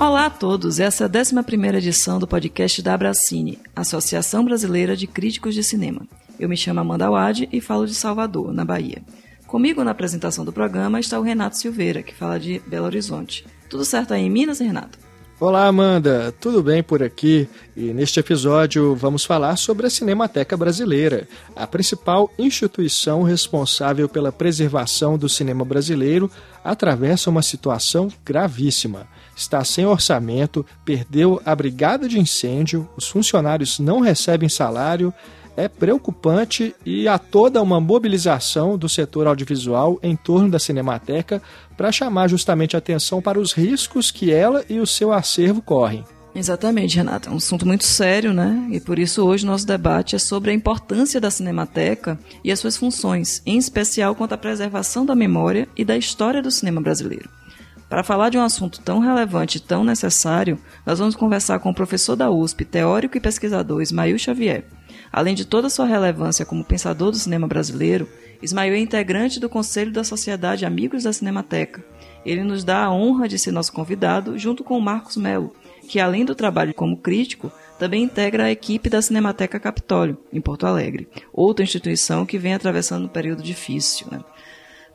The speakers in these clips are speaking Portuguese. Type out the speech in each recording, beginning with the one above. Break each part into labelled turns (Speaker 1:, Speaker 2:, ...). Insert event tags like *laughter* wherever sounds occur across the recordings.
Speaker 1: Olá a todos, essa é a 11 edição do podcast da Abracine, Associação Brasileira de Críticos de Cinema. Eu me chamo Amanda Wade e falo de Salvador, na Bahia. Comigo na apresentação do programa está o Renato Silveira, que fala de Belo Horizonte. Tudo certo aí em Minas, Renato?
Speaker 2: Olá, Amanda. Tudo bem por aqui? E neste episódio vamos falar sobre a Cinemateca Brasileira, a principal instituição responsável pela preservação do cinema brasileiro, atravessa uma situação gravíssima. Está sem orçamento, perdeu a brigada de incêndio, os funcionários não recebem salário é preocupante e há toda uma mobilização do setor audiovisual em torno da Cinemateca para chamar justamente atenção para os riscos que ela e o seu acervo correm.
Speaker 1: Exatamente, Renata. É um assunto muito sério, né? E por isso hoje nosso debate é sobre a importância da Cinemateca e as suas funções, em especial quanto à preservação da memória e da história do cinema brasileiro. Para falar de um assunto tão relevante e tão necessário, nós vamos conversar com o professor da USP, teórico e pesquisador Ismael Xavier, Além de toda sua relevância como pensador do cinema brasileiro, Ismael é integrante do Conselho da Sociedade Amigos da Cinemateca. Ele nos dá a honra de ser nosso convidado, junto com Marcos Melo, que além do trabalho como crítico, também integra a equipe da Cinemateca Capitólio, em Porto Alegre, outra instituição que vem atravessando um período difícil. Né?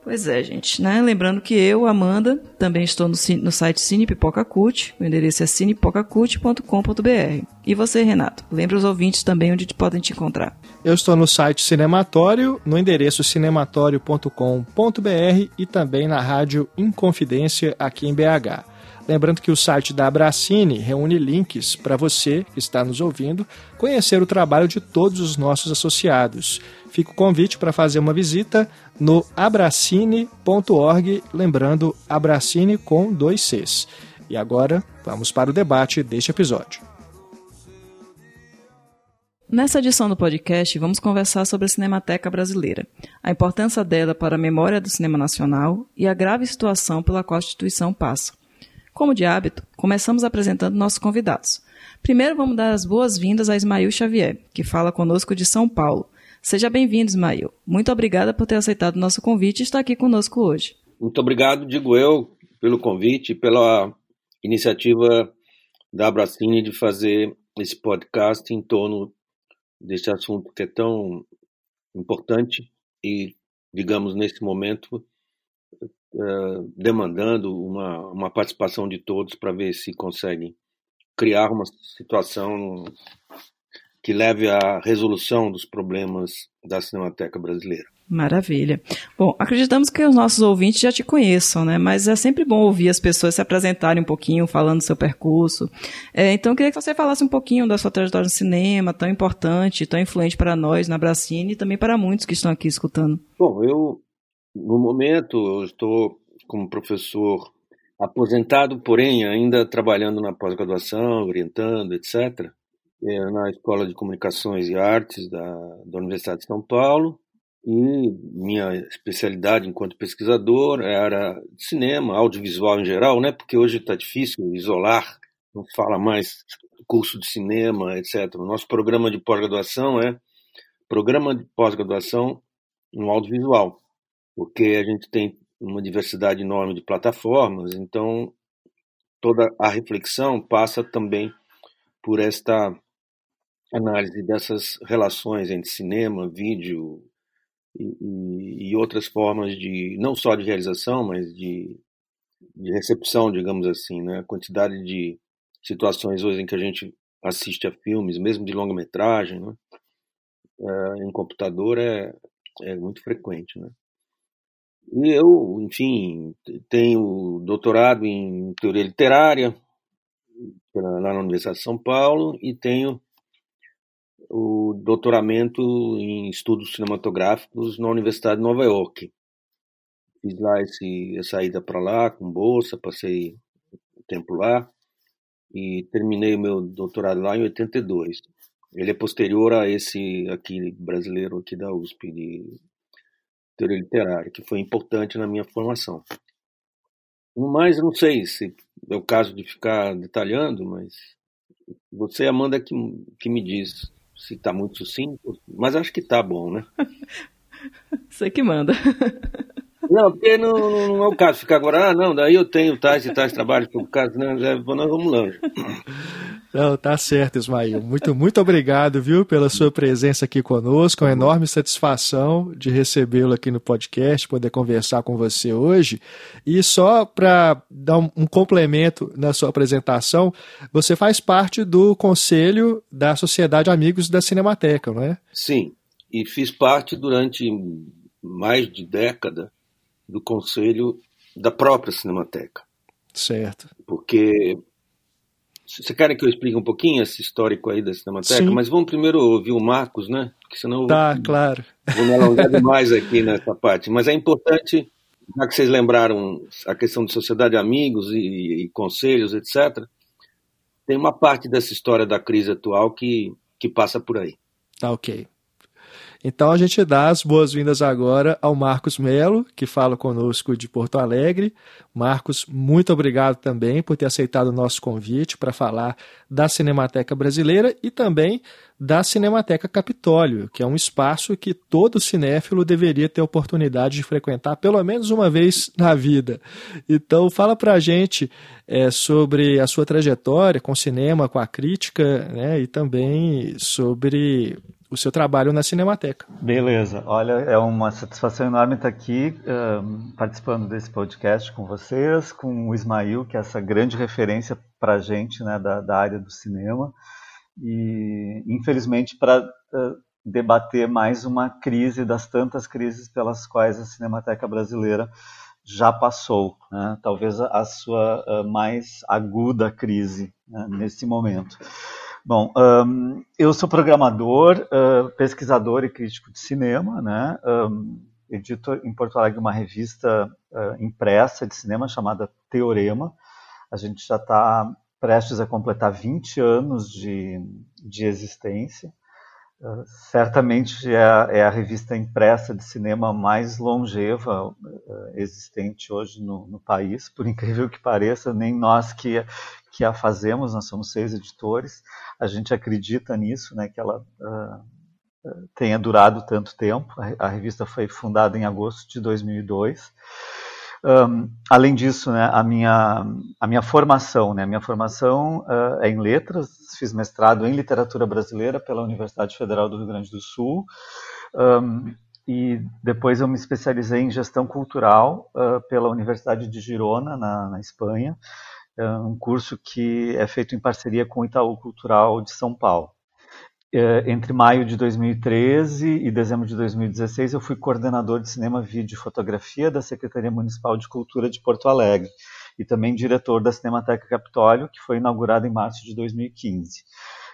Speaker 1: Pois é, gente, né? Lembrando que eu, Amanda, também estou no, no site Cine Pipoca Cult, o endereço é cinepipocacult.com.br. E você, Renato, lembra os ouvintes também onde podem te encontrar.
Speaker 2: Eu estou no site Cinematório, no endereço cinematório.com.br e também na rádio Inconfidência aqui em BH. Lembrando que o site da Abracine reúne links para você que está nos ouvindo conhecer o trabalho de todos os nossos associados. Fica o convite para fazer uma visita no abracine.org, lembrando Abracine com dois Cs. E agora vamos para o debate deste episódio.
Speaker 1: Nessa edição do podcast, vamos conversar sobre a Cinemateca Brasileira, a importância dela para a memória do cinema nacional e a grave situação pela qual a instituição passa. Como de hábito, começamos apresentando nossos convidados. Primeiro vamos dar as boas-vindas a Ismael Xavier, que fala conosco de São Paulo. Seja bem-vindo, Ismael. Muito obrigada por ter aceitado o nosso convite e estar aqui conosco hoje.
Speaker 3: Muito obrigado, digo eu, pelo convite e pela iniciativa da Abracine de fazer esse podcast em torno deste assunto que é tão importante e, digamos, nesse momento, uh, demandando uma, uma participação de todos para ver se conseguem criar uma situação que leve à resolução dos problemas da Cinemateca Brasileira.
Speaker 1: Maravilha. Bom, acreditamos que os nossos ouvintes já te conheçam, né? Mas é sempre bom ouvir as pessoas se apresentarem um pouquinho, falando do seu percurso. É, então, eu queria que você falasse um pouquinho da sua trajetória no cinema, tão importante, tão influente para nós na Bracine e também para muitos que estão aqui escutando.
Speaker 3: Bom, eu no momento, eu estou como professor aposentado, porém ainda trabalhando na pós-graduação, orientando, etc., é, na Escola de Comunicações e Artes da, da Universidade de São Paulo. E minha especialidade enquanto pesquisador era cinema, audiovisual em geral, né? Porque hoje está difícil isolar, não fala mais curso de cinema, etc. O nosso programa de pós-graduação é programa de pós-graduação no audiovisual porque a gente tem uma diversidade enorme de plataformas, então toda a reflexão passa também por esta análise dessas relações entre cinema, vídeo e, e, outras formas de não só de realização, mas de, de recepção, digamos assim, né? A quantidade de situações hoje em que a gente assiste a filmes, mesmo de longa-metragem, né? é, em computador é, é muito frequente, né? E eu, enfim, tenho doutorado em teoria literária lá na Universidade de São Paulo e tenho o doutoramento em estudos cinematográficos na Universidade de Nova York. Fiz lá esse, essa ida para lá com bolsa, passei o tempo lá e terminei o meu doutorado lá em 82. Ele é posterior a esse aqui brasileiro aqui da USP de teoria literária, que foi importante na minha formação. Mas não sei se é o caso de ficar detalhando, mas você, Amanda, que, que me diz se está muito sucinto, mas acho que está bom, né? *laughs*
Speaker 1: Você que manda. *laughs*
Speaker 3: Não, porque não, não, é o caso ficar agora, ah, não, daí eu tenho tais e tais trabalhos por caso, não, já, nós vamos longe.
Speaker 2: Não, tá certo, Ismael. Muito, muito obrigado, viu, pela sua presença aqui conosco. É uma enorme satisfação de recebê-lo aqui no podcast, poder conversar com você hoje. E só para dar um, um, complemento na sua apresentação, você faz parte do conselho da Sociedade Amigos da Cinemateca, não é?
Speaker 3: Sim, e fiz parte durante mais de década do conselho da própria Cinemateca.
Speaker 2: Certo.
Speaker 3: Porque você quer que eu explique um pouquinho esse histórico aí da Cinemateca? Sim. Mas vamos primeiro ouvir o Marcos, né?
Speaker 2: Porque senão tá,
Speaker 3: vou,
Speaker 2: claro.
Speaker 3: vou me alongar demais aqui nessa parte. Mas é importante, já que vocês lembraram a questão de sociedade de amigos e, e conselhos, etc., tem uma parte dessa história da crise atual que, que passa por aí.
Speaker 2: Tá ok. Então a gente dá as boas-vindas agora ao Marcos Melo, que fala conosco de Porto Alegre. Marcos, muito obrigado também por ter aceitado o nosso convite para falar da Cinemateca Brasileira e também da Cinemateca Capitólio, que é um espaço que todo cinéfilo deveria ter oportunidade de frequentar pelo menos uma vez na vida. Então, fala para a gente é, sobre a sua trajetória com o cinema, com a crítica, né, e também sobre o seu trabalho na Cinemateca.
Speaker 4: Beleza. Olha, é uma satisfação enorme estar aqui um, participando desse podcast com vocês, com o Ismail, que é essa grande referência para a gente né, da, da, área do cinema. E, infelizmente, para uh, debater mais uma crise das tantas crises pelas quais a Cinemateca Brasileira já passou, né? talvez a sua uh, mais aguda crise né, nesse momento. Bom, um, eu sou programador, uh, pesquisador e crítico de cinema, né? Um, edito em Porto Alegre uma revista uh, impressa de cinema chamada Teorema. A gente já está prestes a completar 20 anos de, de existência. Certamente é a, é a, revista impressa de cinema mais longeva uh, existente hoje no, no, país, por incrível que pareça, nem nós que, que a fazemos, nós somos seis editores, a gente acredita nisso, né, que ela uh, tenha durado tanto tempo. A, a, revista foi fundada em agosto de 2002. Um, além disso, né, a, minha, a minha formação, né, minha formação uh, é em letras, fiz mestrado em literatura brasileira pela Universidade Federal do Rio Grande do Sul, um, e depois eu me especializei em gestão cultural uh, pela Universidade de Girona, na, na Espanha, é um curso que é feito em parceria com o Itaú Cultural de São Paulo. É, entre maio de 2013 e dezembro de 2016, eu fui coordenador de cinema, vídeo e fotografia da Secretaria Municipal de Cultura de Porto Alegre e também diretor da Cinemateca Capitólio, que foi inaugurada em março de 2015.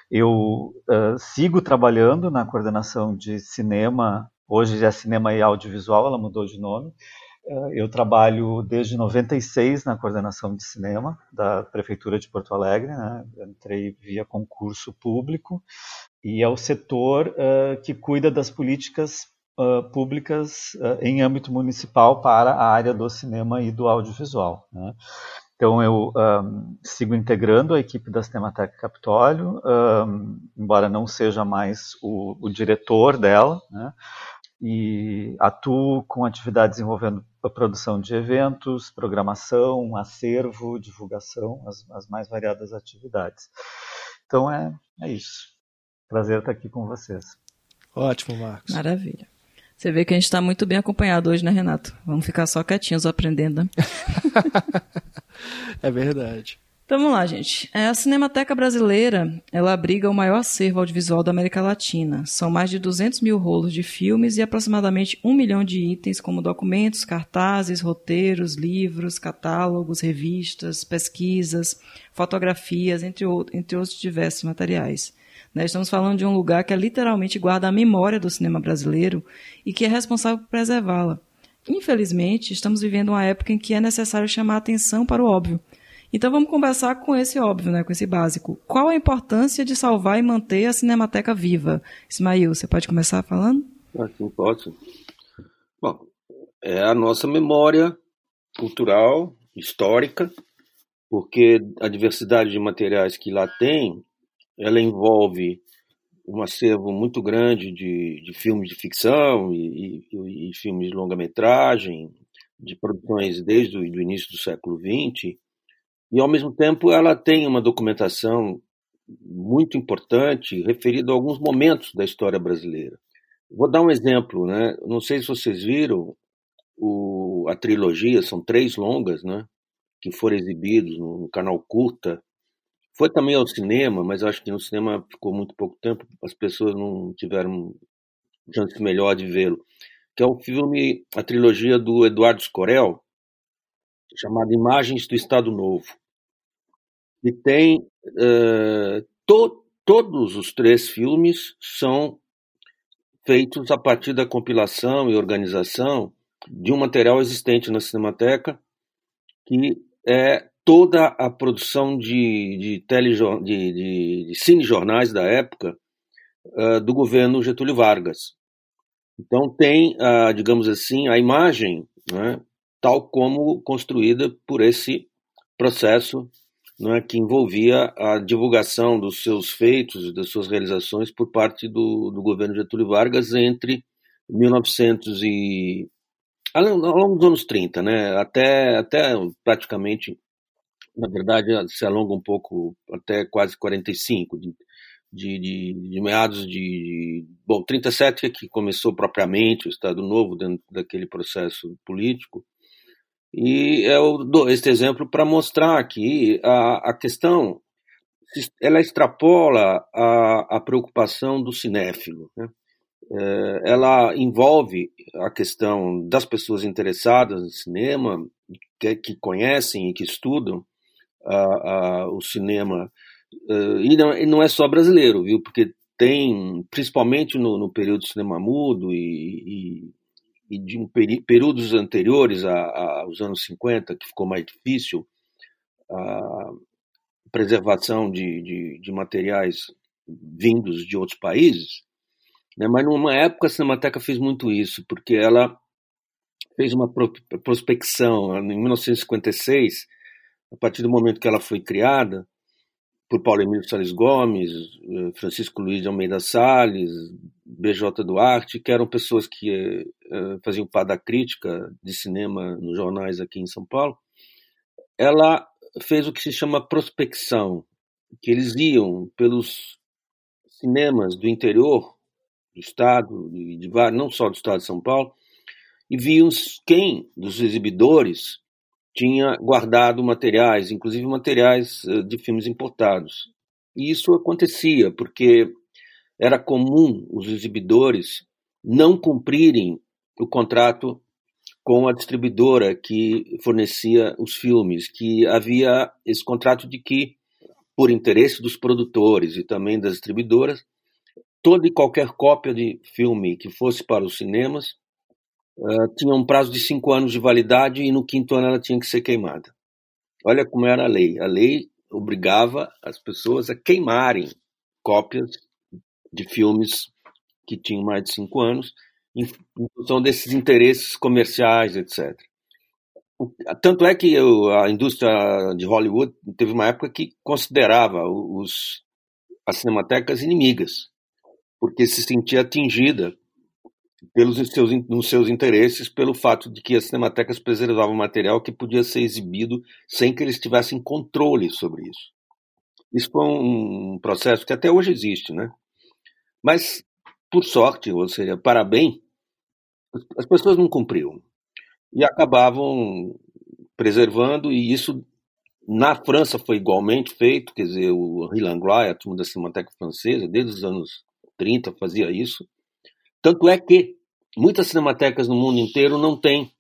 Speaker 4: Eu uh, sigo trabalhando na coordenação de cinema, hoje é Cinema e Audiovisual, ela mudou de nome, eu trabalho desde 96 na coordenação de cinema da Prefeitura de Porto Alegre. Né? Entrei via concurso público e é o setor uh, que cuida das políticas uh, públicas uh, em âmbito municipal para a área do cinema e do audiovisual. Né? Então eu um, sigo integrando a equipe da Cinemateca Capitólio, um, embora não seja mais o, o diretor dela, né? e atuo com atividades envolvendo a produção de eventos, programação, acervo, divulgação, as, as mais variadas atividades. Então é, é isso. Prazer estar aqui com vocês.
Speaker 2: Ótimo, Marcos.
Speaker 1: Maravilha. Você vê que a gente está muito bem acompanhado hoje, né, Renato? Vamos ficar só quietinhos aprendendo. Né? *laughs*
Speaker 2: é verdade.
Speaker 1: Então vamos lá, gente. É, a Cinemateca Brasileira, ela abriga o maior acervo audiovisual da América Latina. São mais de 200 mil rolos de filmes e aproximadamente um milhão de itens como documentos, cartazes, roteiros, livros, catálogos, revistas, pesquisas, fotografias, entre, entre outros diversos materiais. Né, estamos falando de um lugar que é, literalmente guarda a memória do cinema brasileiro e que é responsável por preservá-la. Infelizmente, estamos vivendo uma época em que é necessário chamar atenção para o óbvio – então vamos conversar com esse óbvio, né, com esse básico. Qual a importância de salvar e manter a Cinemateca viva? Ismail, você pode começar falando?
Speaker 3: Ah, sim, posso. Bom, é a nossa memória cultural, histórica, porque a diversidade de materiais que lá tem, ela envolve um acervo muito grande de, de filmes de ficção e, e, e filmes de longa-metragem, de produções desde o do início do século XX, e ao mesmo tempo ela tem uma documentação muito importante referida a alguns momentos da história brasileira. Vou dar um exemplo, né? Não sei se vocês viram o, a trilogia, são três longas, né? Que foram exibidos no, no canal Curta. Foi também ao cinema, mas acho que no cinema ficou muito pouco tempo, as pessoas não tiveram chance melhor de vê-lo. Que é o filme, a trilogia do Eduardo Scorel, chamada Imagens do Estado Novo. E tem uh, to, todos os três filmes são feitos a partir da compilação e organização de um material existente na Cinemateca, que é toda a produção de, de, telejor, de, de, de cinejornais da época uh, do governo Getúlio Vargas. Então tem, uh, digamos assim, a imagem, né, tal como construída por esse processo né, que envolvia a divulgação dos seus feitos, das suas realizações por parte do, do governo Getúlio Vargas entre 1900 e ao longo dos anos 30, né, até, até praticamente, na verdade, se alonga um pouco até quase 45, de, de, de, de meados de, bom, 37 é que começou propriamente o Estado Novo dentro daquele processo político, e eu dou este exemplo para mostrar que a, a questão ela extrapola a, a preocupação do cinéfilo. Né? É, ela envolve a questão das pessoas interessadas no cinema, que, que conhecem e que estudam o cinema, uh, e, não, e, não, é só brasileiro, viu? Porque tem, principalmente no, no período do cinema mudo e, e de um períodos anteriores a, a, aos anos 50, que ficou mais difícil, a preservação de, de, de materiais vindos de outros países, né? mas numa época a Cinemateca fez muito isso, porque ela fez uma prospecção em 1956, a partir do momento que ela foi criada, por Paulo Emílio Salles Gomes, eh, Francisco Luiz de Almeida Salles, BJ Duarte, que eram pessoas que uh, faziam parte da crítica de cinema nos jornais aqui em São Paulo, ela fez o que se chama prospecção, que eles iam pelos cinemas do interior do estado, de, de, não só do estado de São Paulo, e viam quem dos exibidores tinha guardado materiais, inclusive materiais uh, de filmes importados. E isso acontecia porque era comum os exibidores não cumprirem o contrato com a distribuidora que fornecia os filmes, que havia esse contrato de que, por interesse dos produtores e também das distribuidoras, toda e qualquer cópia de filme que fosse para os cinemas uh, tinha um prazo de cinco anos de validade e no quinto ano ela tinha que ser queimada. Olha como era a lei. A lei obrigava as pessoas a queimarem cópias de filmes que tinham mais de cinco anos, em, função desses interesses comerciais, etc. Tanto é que eu, a indústria de Hollywood teve uma época que considerava os, as cinematecas inimigas, porque se sentia atingida pelos seus, nos seus interesses pelo fato de que as cinematecas preservavam material que podia ser exibido sem que eles tivessem controle sobre isso. Isso foi um processo que até hoje existe, né? Mas, por sorte, ou seja, para bem, as pessoas não cumpriam. E acabavam preservando, e isso na França foi igualmente feito, quer dizer, o Henri Langlois, a turma da Cinemateca Francesa, desde os anos 30 fazia isso. Tanto é que muitas cinematecas no mundo inteiro não têm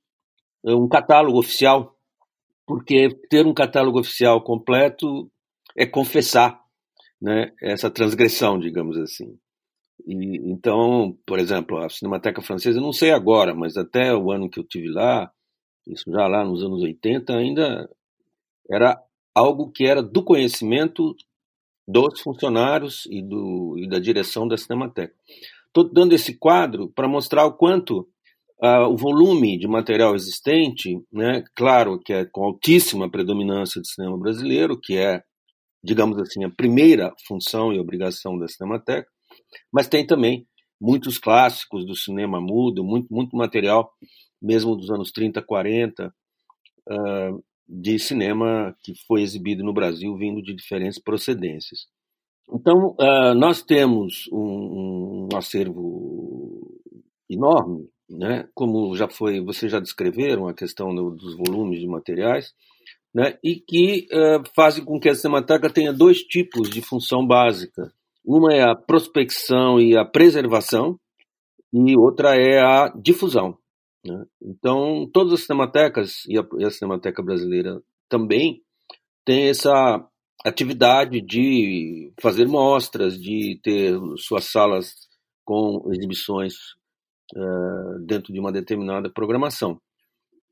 Speaker 3: eh, um catálogo oficial, porque ter um catálogo oficial completo é confessar né, essa transgressão, digamos assim. E, então, por exemplo, a Cinemateca Francesa, não sei agora, mas até o ano que eu tive lá, isso já lá nos anos 80, ainda era algo que era do conhecimento dos funcionários e, do, e da direção da Cinemateca. Estou dando esse quadro para mostrar o quanto uh, o volume de material existente, né, claro que é com altíssima predominância do cinema brasileiro, que é, digamos assim, a primeira função e obrigação da Cinemateca, mas tem também muitos clássicos do cinema mudo, muito, muito material mesmo dos anos 30, 40, uh, de cinema que foi exibido no Brasil vindo de diferentes procedências. Então, uh, nós temos um, um, acervo enorme, né? como já foi, vocês já descreveram a questão do, dos volumes de materiais, né? e que uh, fazem com que a Cinemateca tenha dois tipos de função básica. Uma é a prospecção e a preservação, e outra é a difusão. Né? Então, todas as cinematecas, e a, e a Cinemateca Brasileira também, tem essa atividade de fazer mostras, de ter suas salas com exibições uh, dentro de uma determinada programação.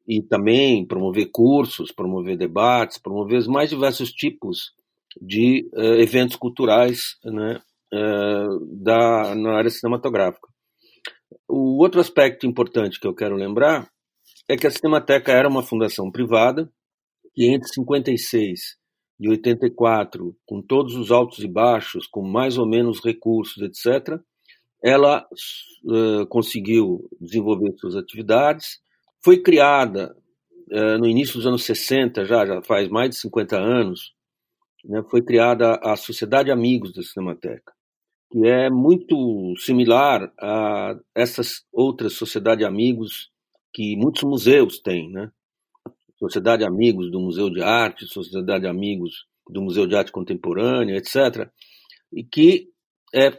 Speaker 3: E também promover cursos, promover debates, promover os mais diversos tipos de uh, eventos culturais né, uh, da, na área cinematográfica. O outro aspecto importante que eu quero lembrar é que a Cinemateca era uma fundação privada que entre 56 e 84, com todos os altos e baixos, com mais ou menos recursos, etc., ela uh, conseguiu desenvolver suas atividades. Foi criada uh, no início dos anos 60, já, já faz mais de 50 anos, né, foi criada a Sociedade Amigos da Cinemateca, que é muito similar a essas outras sociedades amigos que muitos museus têm, né? Sociedade Amigos do Museu de Arte, Sociedade Amigos do Museu de Arte Contemporânea, etc., e que é,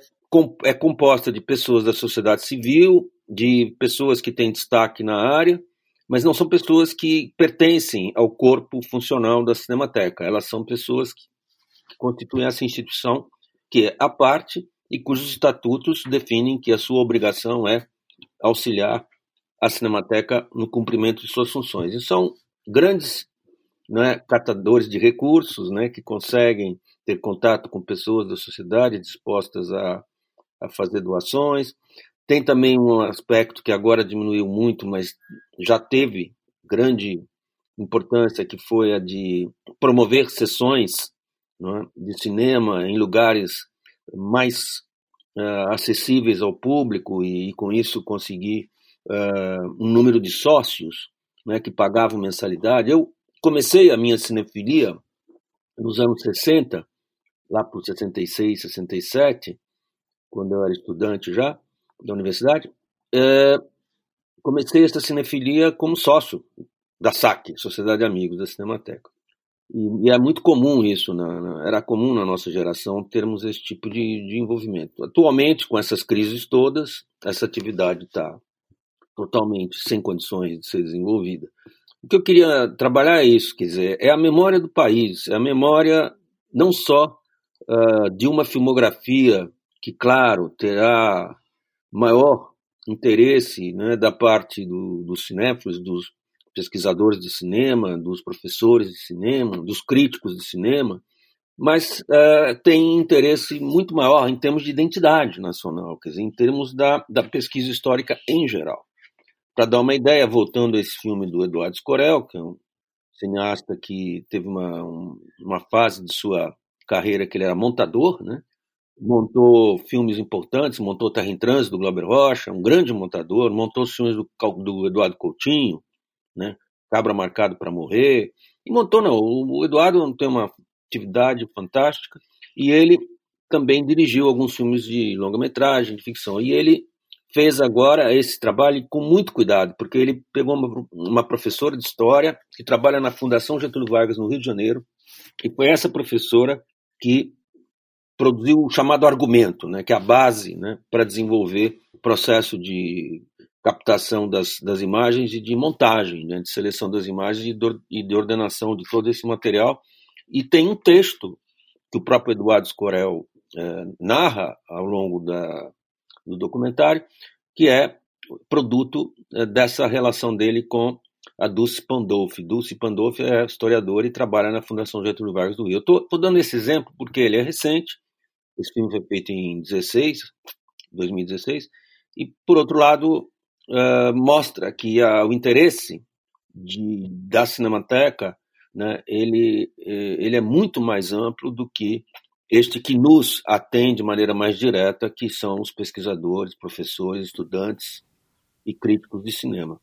Speaker 3: é composta de pessoas da sociedade civil, de pessoas que têm destaque na área, mas não são pessoas que pertencem ao corpo funcional da Cinemateca. Elas são pessoas que, que constituem essa instituição que é a parte e cujos estatutos definem que a sua obrigação é auxiliar a Cinemateca no cumprimento de suas funções. E são grandes né, catadores de recursos né, que conseguem ter contato com pessoas da sociedade dispostas a, a fazer doações. Tem também um aspecto que agora diminuiu muito, mas já teve grande importância, que foi a de promover sessões né, de cinema em lugares mais uh, acessíveis ao público e, e com isso conseguir uh, um número de sócios né, que pagavam mensalidade. Eu comecei a minha cinefilia nos anos 60, lá por 66, 67, quando eu era estudante já da universidade. É, comecei essa cinefilia como sócio da SAC, Sociedade de Amigos da Cinemateca. E, e é muito comum isso, na, na, era comum na nossa geração termos esse tipo de, de envolvimento. Atualmente, com essas crises todas, essa atividade está totalmente sem condições de ser desenvolvida. O que eu queria trabalhar é isso, quer dizer, é a memória do país, é a memória não só uh, de uma filmografia que, claro, terá maior interesse né, da parte do, dos cinéfilos, dos pesquisadores de cinema, dos professores de cinema, dos críticos de cinema, mas uh, tem interesse muito maior em termos de identidade nacional, quer dizer, em termos da, da pesquisa histórica em geral. Para dar uma ideia, voltando a esse filme do Eduardo Scorel, que é um cineasta que teve uma, uma fase de sua carreira que ele era montador, né? montou filmes importantes, montou Terra em Trânsito do Glauber Rocha, um grande montador, montou os filmes do, do Eduardo Coutinho, né? Cabra Marcado para Morrer, e montou, não, o Eduardo tem uma atividade fantástica, e ele também dirigiu alguns filmes de longa-metragem, de ficção, e ele fez agora esse trabalho com muito cuidado, porque ele pegou uma, uma, professora de história que trabalha na Fundação Getúlio Vargas no Rio de Janeiro, e foi essa professora que produziu o chamado argumento, né, que é a base né, para desenvolver o processo de captação das, das imagens e de montagem, né, de seleção das imagens e, do, e de ordenação de todo esse material. E tem um texto que o próprio Eduardo Scorel eh, narra ao longo da, do documentário, que é produto eh, dessa relação dele com a Dulce Pandolfi. Dulce Pandolfi é historiadora e trabalha na Fundação Getúlio Vargas do Rio. Eu estou dando esse exemplo porque ele é recente, esse filme foi feito em 16, 2016, e, por outro lado, uh, mostra que uh, o interesse de, da Cinemateca né, ele, eh, ele é muito mais amplo do que este que nos atende de maneira mais direta, que são os pesquisadores, professores, estudantes e críticos de cinema.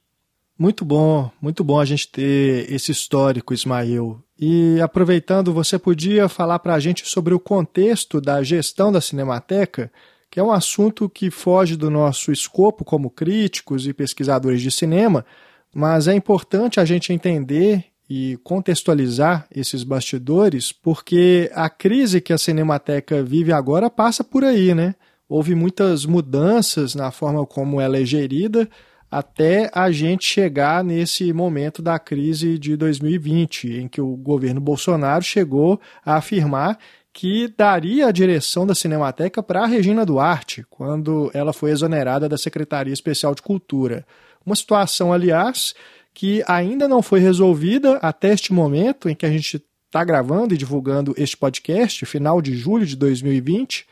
Speaker 2: Muito bom, muito bom a gente ter esse histórico, Ismael. E aproveitando, você podia falar para a gente sobre o contexto da gestão da Cinemateca, que é um assunto que foge do nosso escopo como críticos e pesquisadores de cinema, mas é importante a gente entender e contextualizar esses bastidores, porque a crise que a Cinemateca vive agora passa por aí, né? Houve muitas mudanças na forma como ela é gerida, até a gente chegar nesse momento da crise de 2020, em que o governo Bolsonaro chegou a afirmar que daria a direção da Cinemateca para a Regina Duarte, quando ela foi exonerada da Secretaria Especial de Cultura. Uma situação, aliás, que ainda não foi resolvida até este momento em que a gente está gravando e divulgando este podcast, final de julho de 2020,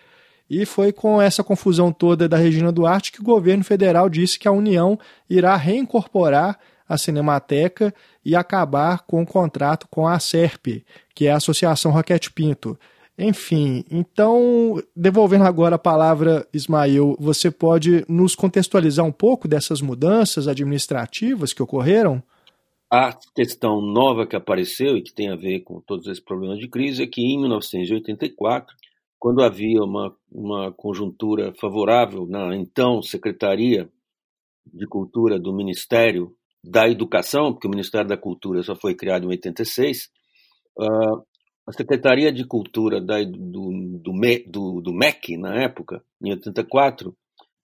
Speaker 2: e foi com essa confusão toda da Regina Duarte que o governo federal disse que a União irá reincorporar a Cinemateca e acabar com o contrato com a SERP, que é a Associação Roquete Pinto. Enfim, então, devolvendo agora a palavra, Ismael, você pode nos contextualizar um pouco dessas mudanças administrativas que ocorreram?
Speaker 3: A questão nova que apareceu e que tem a ver com todos esses problemas de crise é que em 1984 quando havia uma, uma conjuntura favorável na então Secretaria de Cultura do Ministério da Educação, porque o Ministério da Cultura só foi criado em 86, uh, ah, a Secretaria de Cultura da, do, do, do, do MEC, na época, em 84,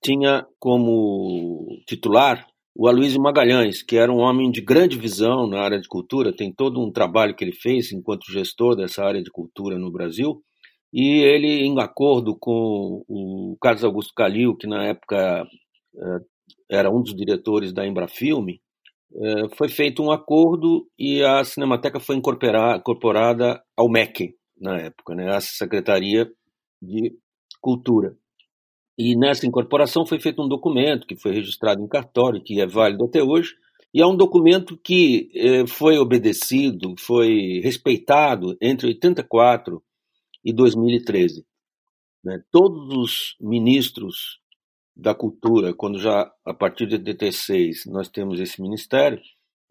Speaker 3: tinha como titular o Aloysio Magalhães, que era um homem de grande visão na área de cultura, tem todo um trabalho que ele fez enquanto gestor dessa área de cultura no Brasil, e ele, em acordo com o Carlos Augusto Calil, que na época eh, era um dos diretores da Embrafilme, foi feito um acordo e a Cinemateca foi incorporada ao MEC, na época, né, a Secretaria de Cultura. E nessa incorporação foi feito um documento que foi registrado em cartório, que é válido até hoje, e é um documento que eh, foi obedecido, foi respeitado entre 84 e 2013. Né? Todos os ministros da cultura, quando já a partir de 86 nós temos esse ministério,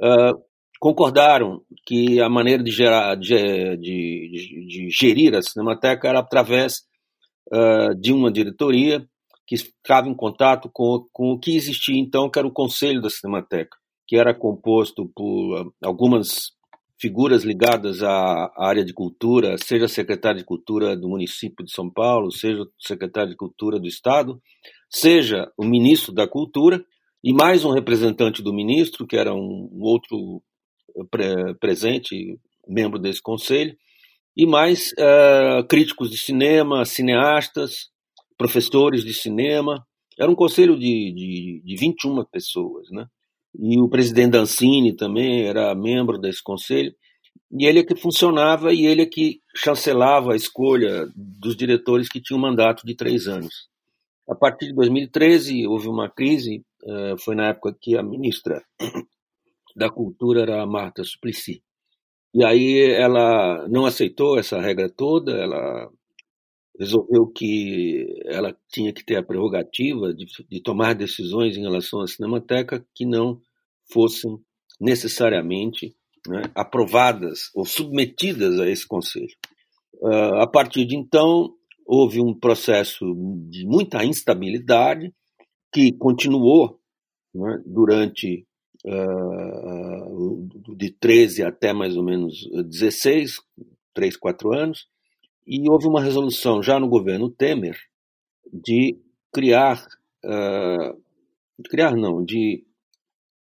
Speaker 3: uh, concordaram que a maneira de, gerar, de, de, de, gerir a Cinemateca era através uh, de uma diretoria que ficava em contato com, com o que existia então, que era o Conselho da Cinemateca, que era composto por uh, algumas figuras ligadas à área de cultura, seja secretário de cultura do município de São Paulo, seja secretário de cultura do estado, seja o ministro da cultura e mais um representante do ministro, que era um outro pre presente, membro desse conselho, e mais uh, críticos de cinema, cineastas, professores de cinema. Era um conselho de, de, de 21 pessoas, né? e o presidente Dancini também era membro desse conselho, e ele é que funcionava e ele é que chancelava a escolha dos diretores que tinham mandato de três anos. A partir de 2013 houve uma crise, eh, foi na época que a ministra da Cultura era a Marta Suplicy. E aí ela não aceitou essa regra toda, ela resolveu que ela tinha que ter a prerrogativa de, de tomar decisões em relação à Cinemateca que não fossem necessariamente né, aprovadas ou submetidas a esse conselho. Uh, a partir de então, houve um processo de muita instabilidade que continuou né, durante uh, de 13 até mais ou menos 16, 3, 4 anos, e houve uma resolução já no governo Temer de criar, uh, criar não, de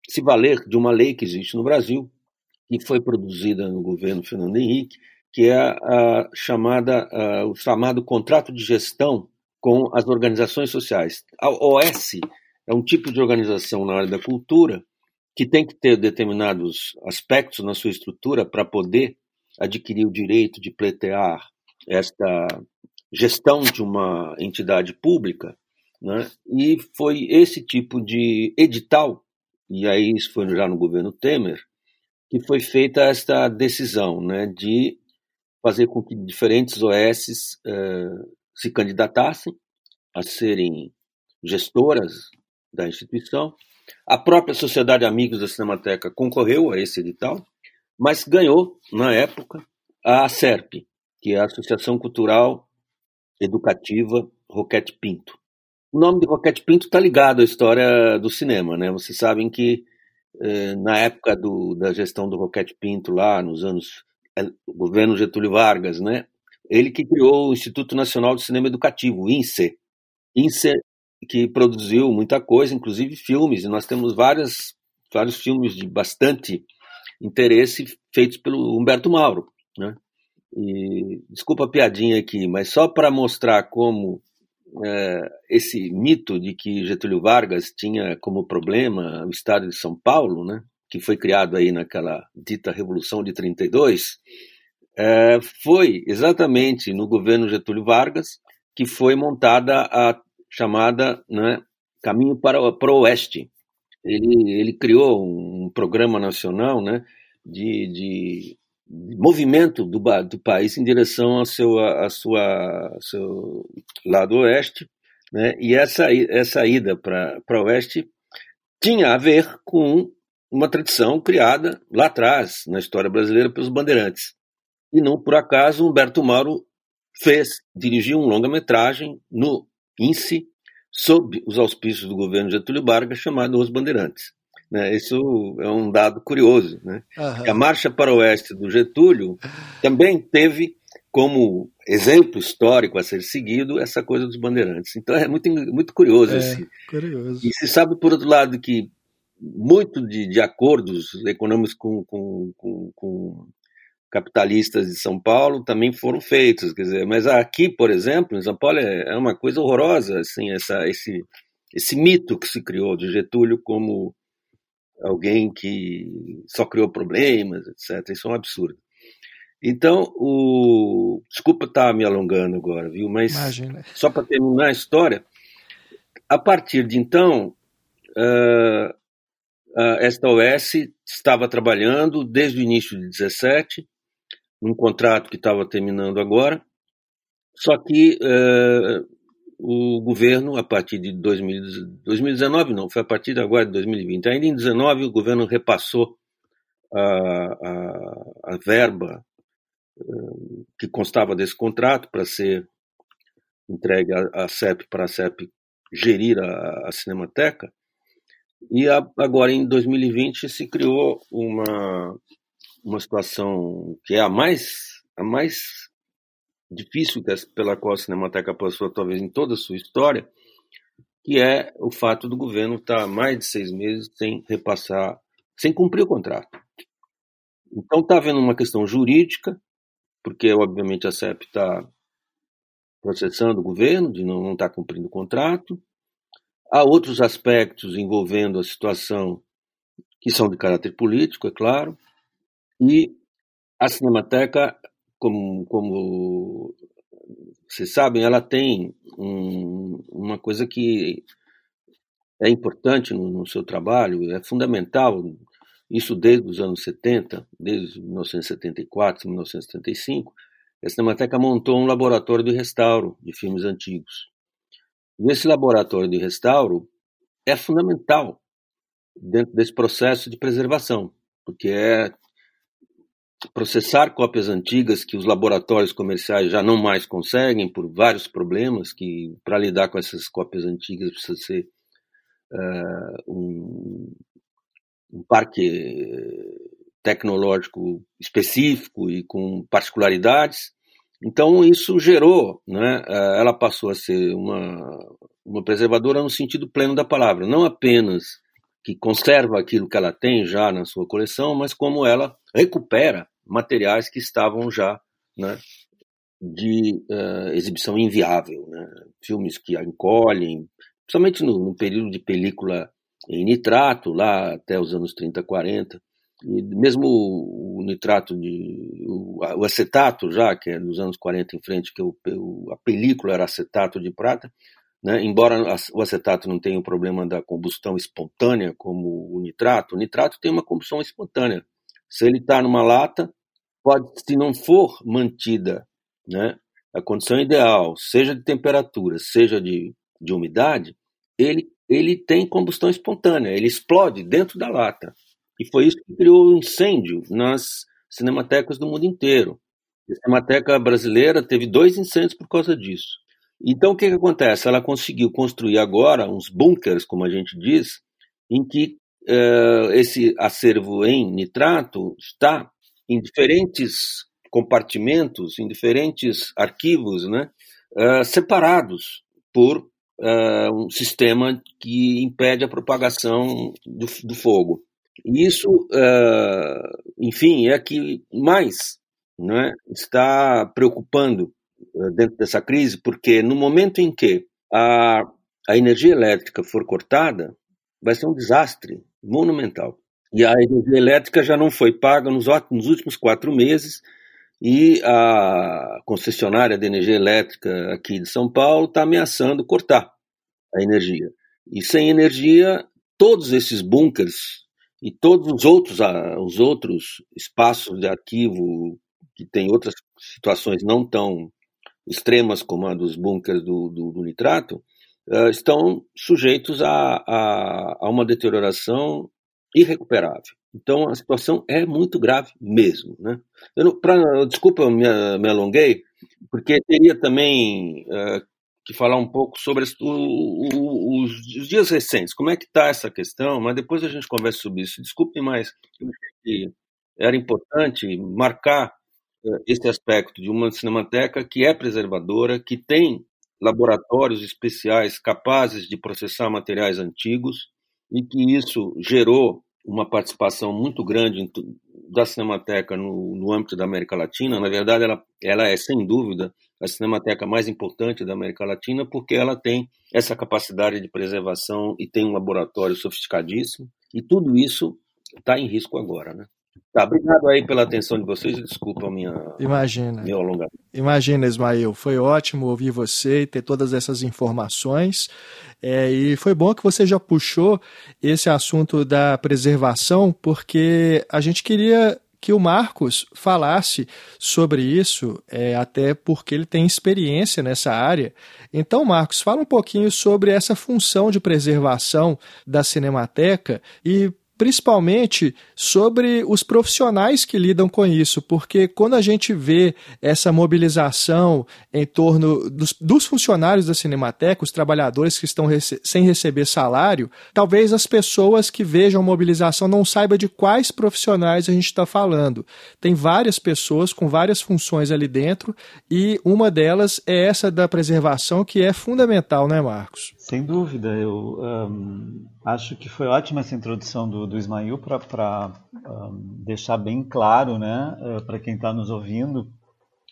Speaker 3: se valer de uma lei que existe no Brasil, que foi produzida no governo Fernando Henrique, que é a chamada, a, o chamado contrato de gestão com as organizações sociais. A OS é um tipo de organização na área da cultura que tem que ter determinados aspectos na sua estrutura para poder adquirir o direito de pleitear esta gestão de uma entidade pública, né? e foi esse tipo de edital e aí isso foi já no governo Temer, que foi feita esta decisão né, de fazer com que diferentes OS eh, se candidatassem a serem gestoras da instituição A própria Sociedade Amigos da Cinemateca concorreu a esse edital, mas ganhou, na época, a SERP, que é a Associação Cultural Educativa Roquete Pinto. O nome de Roquete Pinto está ligado à história do cinema, né? Vocês sabem que eh, na época do, da gestão do Roquete Pinto, lá nos anos o governo Getúlio Vargas, né? Ele que criou o Instituto Nacional de Cinema Educativo, o INSE. INSE que produziu muita coisa, inclusive filmes, e nós temos várias, vários filmes de bastante interesse feitos pelo Humberto Mauro, né? E, desculpa a piadinha aqui, mas só para mostrar como é, esse mito de que Getúlio Vargas tinha como problema o Estado de São Paulo, né, que foi criado aí naquela dita Revolução de 32, é, foi exatamente no governo Getúlio Vargas que foi montada a chamada né, Caminho para, para o Oeste. Ele, ele criou um programa nacional né, de, de movimento do, do país em direção ao seu, a sua, seu lado oeste, né? e essa, essa ida para o oeste tinha a ver com uma tradição criada lá atrás, na história brasileira, pelos bandeirantes. E não por acaso Humberto Mauro fez, dirigiu um longa-metragem no INSE, sob os auspícios do governo Getúlio Vargas, chamado Os Bandeirantes. Né? Isso é um dado curioso. Né? Uhum. A Marcha para o Oeste do Getúlio também teve como exemplo histórico a ser seguido essa coisa dos bandeirantes. Então é muito, muito curioso.
Speaker 2: É,
Speaker 3: assim.
Speaker 2: curioso.
Speaker 3: E se sabe, por outro lado, que muito de, de acordos econômicos com, com, com, com, capitalistas de São Paulo também foram feitos. Quer dizer, mas aqui, por exemplo, em São Paulo é, é uma coisa horrorosa assim, essa, esse, esse mito que se criou de Getúlio como alguém que só criou problemas, etc. Isso é um absurdo. Então, o... desculpa estar me alongando agora, viu? Mas Imagina. só para terminar a história, a partir de então, uh, a SOS estava trabalhando desde o início de 17, num contrato que estava terminando agora, só que uh, o governo, a partir de 2019, não, foi a partir de agora de 2020. Ainda em 2019, o governo repassou a, a, a verba uh, que constava desse contrato para ser entregue à, CEP, para a CEP gerir a, a Cinemateca. E a, agora, em 2020, se criou uma, uma situação que é a mais, a mais difícil pela qual a Cinemateca passou, talvez em toda a sua história, que é o fato do governo estar mais de seis meses sem repassar, sem cumprir o contrato. Então está havendo uma questão jurídica, porque obviamente a CEP está processando o governo de não estar tá cumprindo o contrato. Há outros aspectos envolvendo a situação que são de caráter político, é claro, e a Cinemateca como, como vocês sabem, ela tem um, uma coisa que é importante no, no, seu trabalho, é fundamental, isso desde os anos 70, desde 1974, 1975, a Cinemateca montou um laboratório de restauro de filmes antigos. E esse laboratório de restauro é fundamental dentro desse processo de preservação, porque é processar cópias antigas que os laboratórios comerciais já não mais conseguem por vários problemas que para lidar com essas cópias antigas precisa ser uh, um, um, parque tecnológico específico e com particularidades então isso gerou né uh, ela passou a ser uma uma preservadora no sentido pleno da palavra não apenas que conserva aquilo que ela tem já na sua coleção, mas como ela recupera materiais que estavam já né, de uh, exibição inviável, né? filmes que encolhem, principalmente no, no, período de película em nitrato, lá até os anos 30, 40, e mesmo o, nitrato de o, acetato já que é dos anos 40 em frente que o, a película era acetato de prata né? Embora o acetato não tenha o problema da combustão espontânea como o nitrato, o nitrato tem uma combustão espontânea. Se ele está numa lata, pode, se não for mantida né, a condição ideal, seja de temperatura, seja de, de umidade, ele, ele tem combustão espontânea, ele explode dentro da lata. E foi isso que criou o um incêndio nas cinematecas do mundo inteiro. A Cinemateca brasileira teve dois incêndios por causa disso. Então, o que, que acontece? Ela conseguiu construir agora uns bunkers, como a gente diz, em que uh, esse acervo em nitrato está em diferentes compartimentos, em diferentes arquivos, né, uh, separados por uh, um sistema que impede a propagação do, do fogo. E isso, enfim, é que mais né, está preocupando dentro dessa crise, porque no momento em que a, a energia elétrica for cortada, vai ser um desastre monumental. E a energia elétrica já não foi paga nos, nos últimos quatro meses, e a concessionária de energia elétrica aqui de São Paulo está ameaçando cortar a energia. E sem energia, todos esses bunkers e todos os outros, os outros espaços de arquivo que tem outras situações não tão extremas como a dos bunkers do, do, do nitrato, uh, estão sujeitos a, a, a uma deterioração irrecuperável. Então a situação é muito grave mesmo. Né? Eu não, pra, desculpa, eu me, me, alonguei, porque teria também uh, que falar um pouco sobre o, o, os, os, dias recentes, como é que está essa questão, mas depois a gente conversa sobre isso. Desculpe, mas era importante marcar uh, esse aspecto de uma cinemateca que é preservadora, que tem laboratórios especiais capazes de processar materiais antigos e que isso gerou uma participação muito grande da Cinemateca no, no âmbito da América Latina. Na verdade, ela, ela é, sem dúvida, a Cinemateca mais importante da América Latina, porque ela tem essa capacidade de preservação e tem um laboratório sofisticadíssimo. E tudo isso está em risco agora, né? Tá, obrigado aí pela atenção de vocês e desculpa a minha
Speaker 2: Imagina.
Speaker 3: meu alongamento.
Speaker 2: Imagina, Ismael, foi ótimo ouvir você e ter todas essas informações. É, e foi bom que você já puxou esse assunto da preservação, porque a gente queria que o Marcos falasse sobre isso, é, até porque ele tem experiência nessa área. Então, Marcos, fala um pouquinho sobre essa função de preservação da Cinemateca e principalmente sobre os profissionais que lidam com isso, porque quando a gente vê essa mobilização em torno dos, dos funcionários da Cinemateca, os trabalhadores que estão rece sem receber salário, talvez as pessoas que vejam a mobilização não saibam de quais profissionais a gente está falando. Tem várias pessoas com várias funções ali dentro e uma delas é essa da preservação que é fundamental, né, Marcos?
Speaker 4: Sem dúvida, eu um, acho que foi ótima essa introdução do, do Ismail para um, deixar bem claro, né, uh, para quem está nos ouvindo,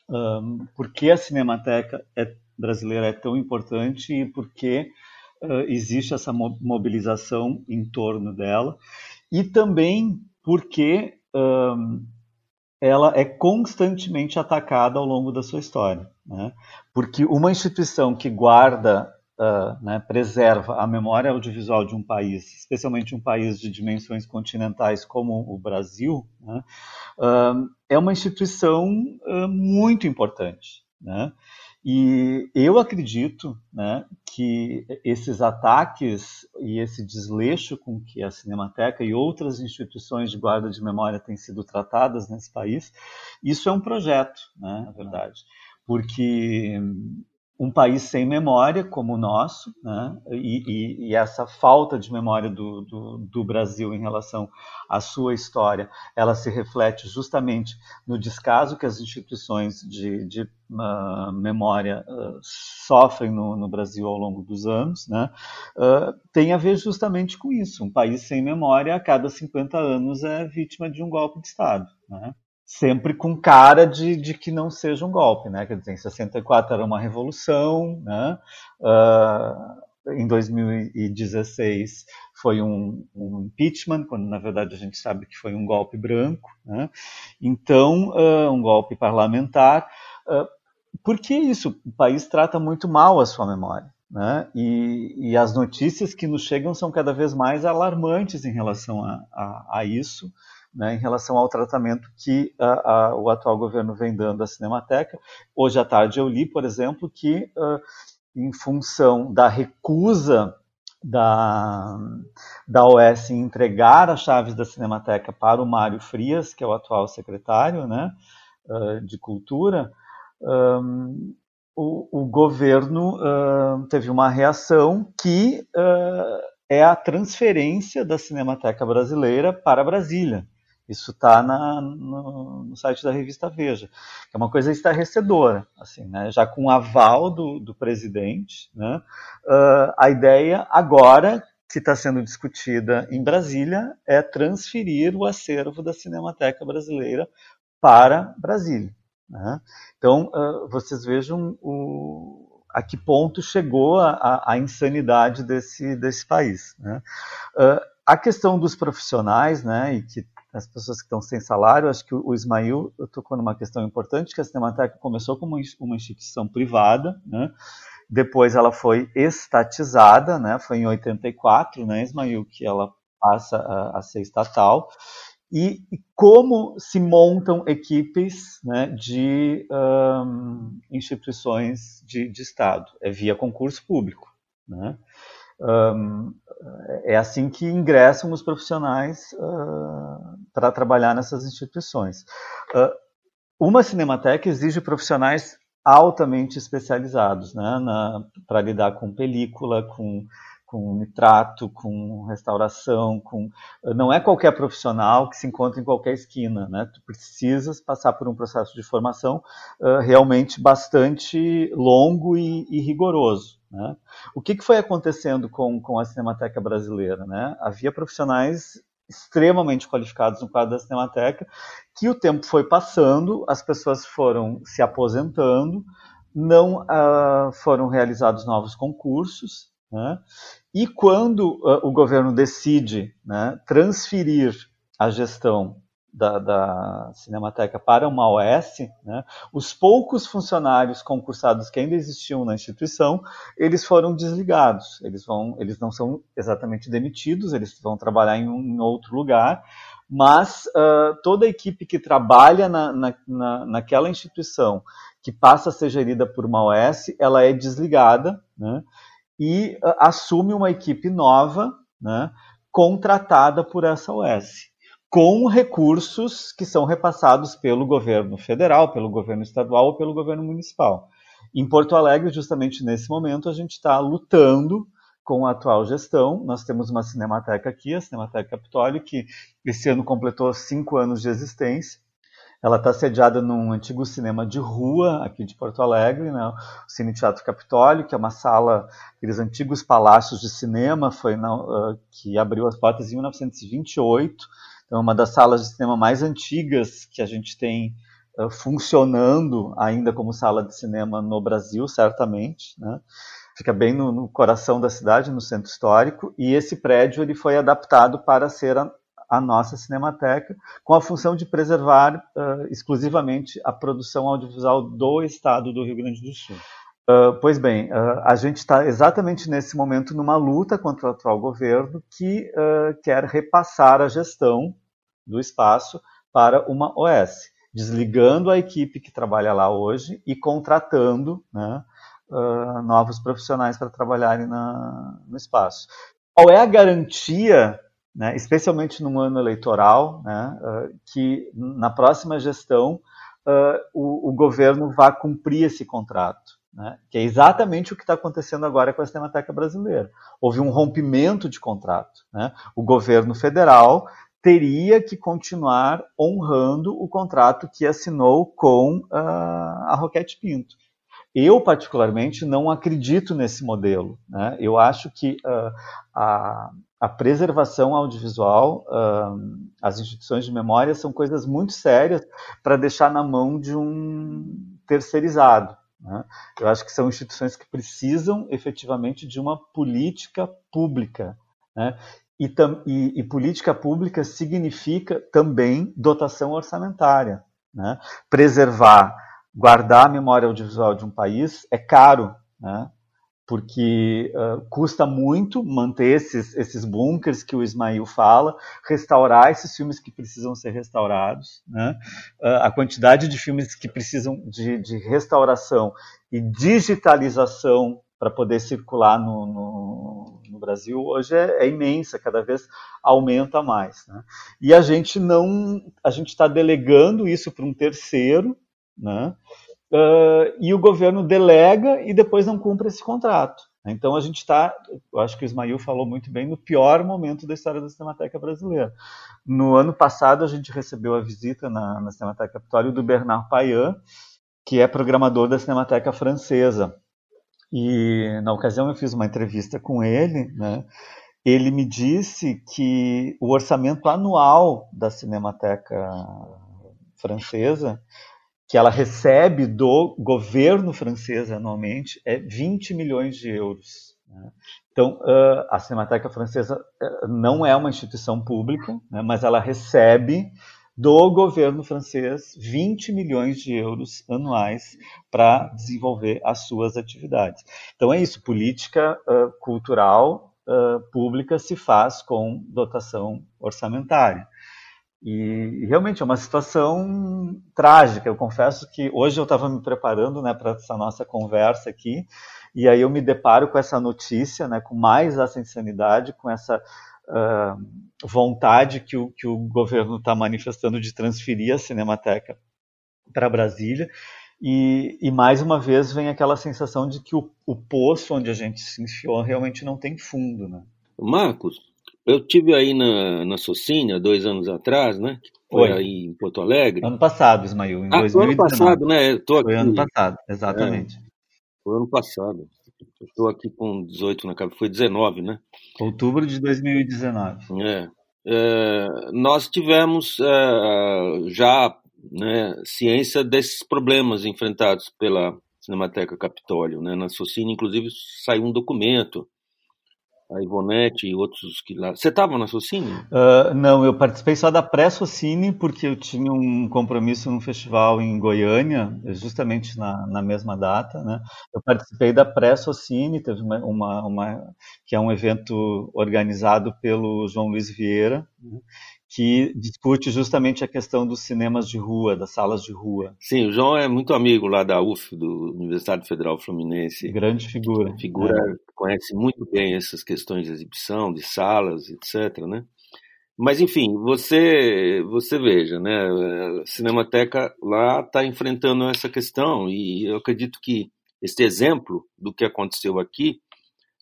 Speaker 4: um, por que a Cinemateca é, brasileira é tão importante e por que uh, existe essa mobilização em torno dela, e também porque ela é constantemente atacada ao longo da sua história. Né? Porque uma instituição que guarda uh, né, preserva a memória audiovisual de um país, especialmente um país de dimensões continentais como o Brasil, né, uh, é uma instituição uh, muito importante. Né? E eu acredito né, que esses ataques e esse desleixo com que a Cinemateca e outras instituições de guarda de memória têm sido tratadas nesse país, isso é um projeto, né, na verdade. Porque um país sem memória como o nosso, né? e, e, e, essa falta de memória do, do, do, Brasil em relação à sua história, ela se reflete justamente no descaso que as instituições de, de uh, memória uh, sofrem no, no, Brasil ao longo dos anos, né? Uh, tem a ver justamente com isso. Um país sem memória, a cada 50 anos, é vítima de um golpe de Estado. Né? Sempre com cara de, de que não seja um golpe, né? Quer dizer, em 64 era uma revolução, né? Uh, em 2016 foi um, um, impeachment, quando na verdade a gente sabe que foi um golpe branco, né? Então, uh, um golpe parlamentar. Uh, por que isso? O país trata muito mal a sua memória. Né? E, e, as notícias que nos chegam são cada vez mais alarmantes em relação a, a, a isso né, em relação ao tratamento que a, a, o atual governo vem dando à Cinemateca. Hoje à tarde eu li, por exemplo, que uh, em função da recusa da, da OS em entregar as chaves da Cinemateca para o Mário Frias, que é o atual secretário né, de Cultura, um, o, o, governo uh, teve uma reação que uh, é a transferência da Cinemateca Brasileira para Brasília. Isso está no, no, site da revista Veja. É uma coisa estarrecedora, assim, né? Já com o aval do, do presidente, né? Uh, a ideia agora que está sendo discutida em Brasília é transferir o acervo da Cinemateca Brasileira para Brasília. Né? Então, uh, vocês vejam o, a que ponto chegou a, a, a insanidade desse, desse país. Né? Uh, a questão dos profissionais, né, e que as pessoas que estão sem salário. Acho que o Ismail tocou numa questão importante, que a Cinemateca começou como uma instituição privada, né? depois ela foi estatizada, né? foi em 84, né, Ismail, que ela passa a, a ser estatal, e, e, como se montam equipes né, de um, instituições de, de Estado, é via concurso público. Né? Um, é assim que ingressam os profissionais uh, para trabalhar nessas instituições. Uh, uma cinemateca exige profissionais altamente especializados né, para lidar com película, com com nitrato, com restauração, com não é qualquer profissional que se encontra em qualquer esquina, né? Tu precisas passar por um processo de formação uh, realmente bastante longo e, e rigoroso. Né? O que, que, foi acontecendo com, com a Cinemateca brasileira? Né? Havia profissionais extremamente qualificados no quadro da Cinemateca, que o tempo foi passando, as pessoas foram se aposentando, não uh, foram realizados novos concursos, né? E quando uh, o governo decide né, transferir a gestão da, da, Cinemateca para uma OS, né, os poucos funcionários concursados que ainda existiam na instituição, eles foram desligados. Eles, vão, eles não são exatamente demitidos, eles vão trabalhar em, um, em outro lugar, mas uh, toda a equipe que trabalha na, na, na, naquela instituição, que passa a ser gerida por uma OS, ela é desligada, né, e uh, assume uma equipe nova, né, contratada por essa OS, com recursos que são repassados pelo governo federal, pelo governo estadual ou pelo governo municipal. Em Porto Alegre, justamente nesse momento, a gente está lutando com a atual gestão. Nós temos uma cinemateca aqui, a Cinemateca Capitólio, que esse ano completou cinco anos de existência ela está sediada num antigo cinema de rua aqui de Porto Alegre, né? o Cine Teatro Capitólio, que é uma sala, aqueles antigos palácios de cinema, foi na, uh, que abriu as portas em 1928. Então, é uma das salas de cinema mais antigas que a gente tem uh, funcionando ainda como sala de cinema no Brasil, certamente. Né? Fica bem no, no, coração da cidade, no centro histórico, e esse prédio ele foi adaptado para ser a, a nossa Cinemateca, com a função de preservar uh, exclusivamente a produção audiovisual do Estado do Rio Grande do Sul. Uh, pois bem, uh, a gente está exatamente nesse momento numa luta contra o atual governo que quer repassar a gestão do espaço para uma OS, desligando a equipe que trabalha lá hoje e contratando né, novos profissionais para trabalharem na, no espaço. Qual é a garantia né, especialmente num ano eleitoral, né, uh, que na próxima gestão uh, o, o, governo vá cumprir esse contrato. Né, que é exatamente o que está acontecendo agora com a Cinemateca Brasileira. Houve um rompimento de contrato. Né, o governo federal teria que continuar honrando o contrato que assinou com uh, a Roquete Pinto. Eu, particularmente, não acredito nesse modelo. Né? Eu acho que uh, a, a, preservação audiovisual, uh, as instituições de memória, são coisas muito sérias para deixar na mão de um terceirizado. Né? Eu acho que são instituições que precisam efetivamente de uma política pública. Né? E, e, e, política pública significa também dotação orçamentária. Né? Preservar guardar a memória audiovisual de um país é caro, né? Porque uh, custa muito manter esses, esses bunkers que o Ismail fala, restaurar esses filmes que precisam ser restaurados, né? uh, a quantidade de filmes que precisam de, de restauração e digitalização para poder circular no, no, no, Brasil hoje é, é imensa, cada vez aumenta mais. Né? E a gente não, a gente está delegando isso para um terceiro, né? Uh, e o governo delega e depois não cumpre esse contrato. Então a gente está, eu acho que o Ismail falou muito bem, no pior momento da história da Cinemateca brasileira. No ano passado a gente recebeu a visita na, na Cinemateca Capitólio do Bernard Payan, que é programador da Cinemateca Francesa. E na ocasião eu fiz uma entrevista com ele, né? Ele me disse que o orçamento anual da Cinemateca Francesa que ela recebe do governo francês anualmente é 20 milhões de euros. Né? Então, a Cinemateca Francesa não é uma instituição pública, né, mas ela recebe do governo francês 20 milhões de euros anuais para desenvolver as suas atividades. Então é isso, política uh, cultural uh, pública se faz com dotação orçamentária. E, realmente é uma situação trágica. Eu confesso que hoje eu estava me preparando né, para essa nossa conversa aqui, e aí eu me deparo com essa notícia, né, com mais essa insanidade, com essa uh, vontade que o, que o governo está manifestando de transferir a Cinemateca para Brasília. E, e, mais uma vez vem aquela sensação de que o, o poço onde a gente se enfiou realmente não tem fundo. Né?
Speaker 3: Marcos, eu tive aí na, na Socinia dois anos atrás, né? Foi
Speaker 4: Oi.
Speaker 3: aí em Porto Alegre.
Speaker 4: Ano passado, Ismael, em
Speaker 3: ah,
Speaker 4: 2019.
Speaker 3: ano passado, né? Tô aqui.
Speaker 4: Foi ano passado, exatamente. É,
Speaker 3: foi ano passado. Estou aqui com 18 na cabeça, foi 19, né?
Speaker 4: Outubro de 2019.
Speaker 3: É. é nós tivemos é, já né, ciência desses problemas enfrentados pela Cinemateca Capitólio. Né? Na Socinia, inclusive, saiu um documento a Ivonete e outros que lá. Você estava na Socine?
Speaker 4: Uh, não, eu participei só da pré-Socine, porque eu tinha um compromisso num festival em Goiânia, justamente na, na mesma data. Né? Eu participei da pré-Socine, teve uma, uma, uma, que é um evento organizado pelo João Luiz Vieira, né? Que discute justamente a questão dos cinemas de rua, das salas de rua.
Speaker 3: Sim, o João é muito amigo lá da UF, do Universidade Federal Fluminense.
Speaker 4: Grande figura.
Speaker 3: Figura, é. conhece muito bem essas questões de exibição, de salas, etc, né? Mas enfim, você você veja, né? A Cinemateca lá está enfrentando essa questão e eu acredito que este exemplo do que aconteceu aqui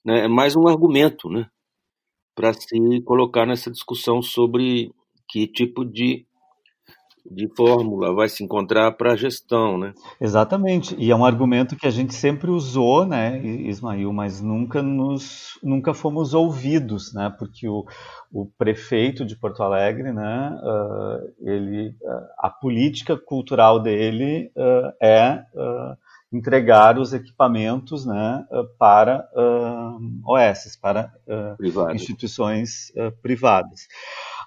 Speaker 3: né, é mais um argumento, né? Para se colocar nessa discussão sobre que tipo de, de fórmula vai se encontrar para a gestão, né?
Speaker 4: Exatamente, e é um argumento que a gente sempre usou, né, Ismael, mas nunca nos nunca fomos ouvidos, né, porque o, o prefeito de Porto Alegre, né, uh, ele, uh, a política cultural dele uh, é entregar os equipamentos né, eh, para uh, eh, OS, para uh, instituições uh, privadas.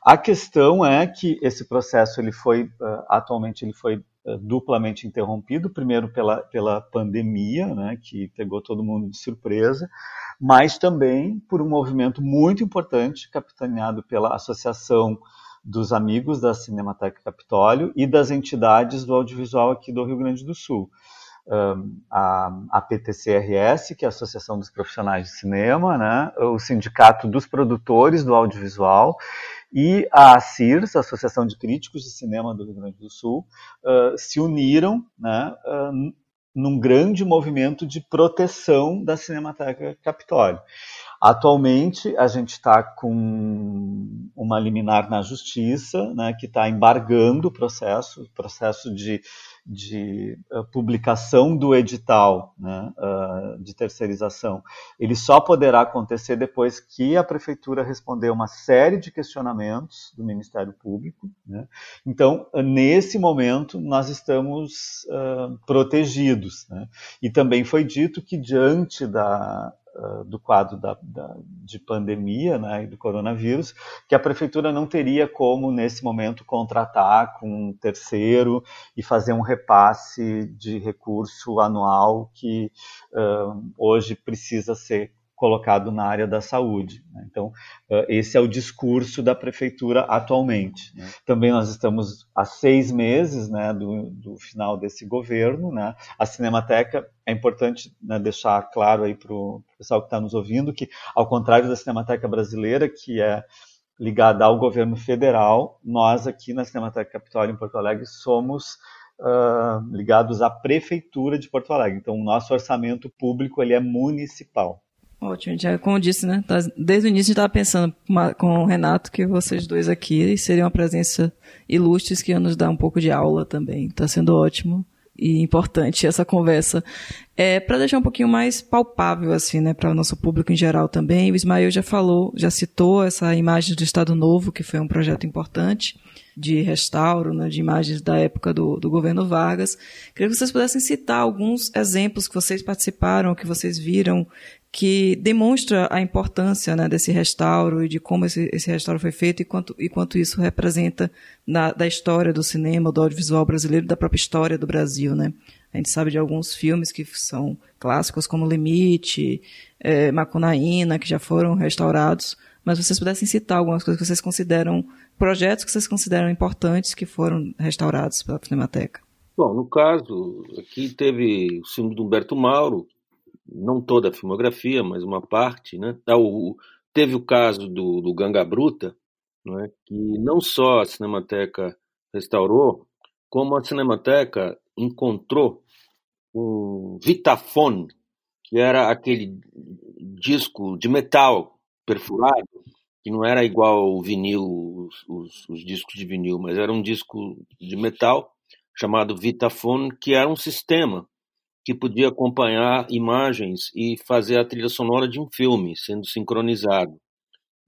Speaker 4: A questão é que esse processo ele foi atualmente ele foi duplamente interrompido, primeiro pela, pela pandemia, né, que pegou todo mundo de surpresa, mas também por um movimento muito importante capitaneado pela Associação dos Amigos da Cinemateca Capitólio e das entidades do audiovisual aqui do Rio Grande do Sul a, a PTCRS, que é a Associação dos Profissionais de Cinema, né, o Sindicato dos Produtores do Audiovisual, e a ACIRS, a Associação de Críticos de Cinema do Rio Grande do Sul, uh, se uniram né, uh, num grande movimento de proteção da Cinemateca Capitólio. Atualmente, a gente está com uma liminar na justiça, né, que está embargando o processo, o processo de de uh, publicação do edital né, uh, de terceirização, ele só poderá acontecer depois que a prefeitura responder uma série de questionamentos do Ministério Público. Né? Então, nesse momento, nós estamos uh, protegidos. Né? E também foi dito que, diante da, do quadro da, da, de pandemia né, do coronavírus, que a prefeitura não teria como, nesse momento, contratar com um terceiro e fazer um repasse de recurso anual que uh, hoje precisa ser colocado na área da saúde. Né? Então, esse é o discurso da prefeitura atualmente. Né? Também nós estamos há seis meses né, do, do, final desse governo. Né? A Cinemateca, é importante né, deixar claro aí para o pessoal que está nos ouvindo que, ao contrário da Cinemateca brasileira, que é ligada ao governo federal, nós aqui na Cinemateca Capitólio em Porto Alegre somos uh, ligados à prefeitura de Porto Alegre. Então, o nosso orçamento público ele é municipal.
Speaker 1: Ótimo, já como disse, né? Tá, desde o início a gente estava pensando com o Renato que vocês dois aqui seriam uma presença ilustres que ia nos dar um pouco de aula também. Está sendo ótimo e importante essa conversa. É, para deixar um pouquinho mais palpável, assim, né, para o nosso público em geral também, o Ismael já falou, já citou essa imagem do Estado Novo, que foi um projeto importante de restauro, né, de imagens da época do, do governo Vargas. Queria que vocês pudessem citar alguns exemplos que vocês participaram, que vocês viram, que demonstra a importância né, desse restauro e de como esse, esse restauro foi feito e quanto, e quanto isso representa na, da história do cinema, do audiovisual brasileiro, da própria história do Brasil. Né? A gente sabe de alguns filmes que são clássicos, como Limite, é, Macunaína, que já foram restaurados, mas vocês pudessem citar algumas coisas que vocês consideram, projetos que vocês consideram importantes que foram restaurados pela Cinemateca.
Speaker 3: Bom, no caso, aqui teve o filme do Humberto Mauro, não toda a filmografia, mas uma parte, né? O, teve o caso do, do Ganga Bruta, é? que não só a Cinemateca restaurou, como a Cinemateca encontrou um Vitafone, que era aquele disco de metal perfurado, que não era igual o vinil, os, os, os discos de vinil, mas era um disco de metal chamado Vitafone, que era um sistema que podia acompanhar imagens e fazer a trilha sonora de um filme sendo sincronizado.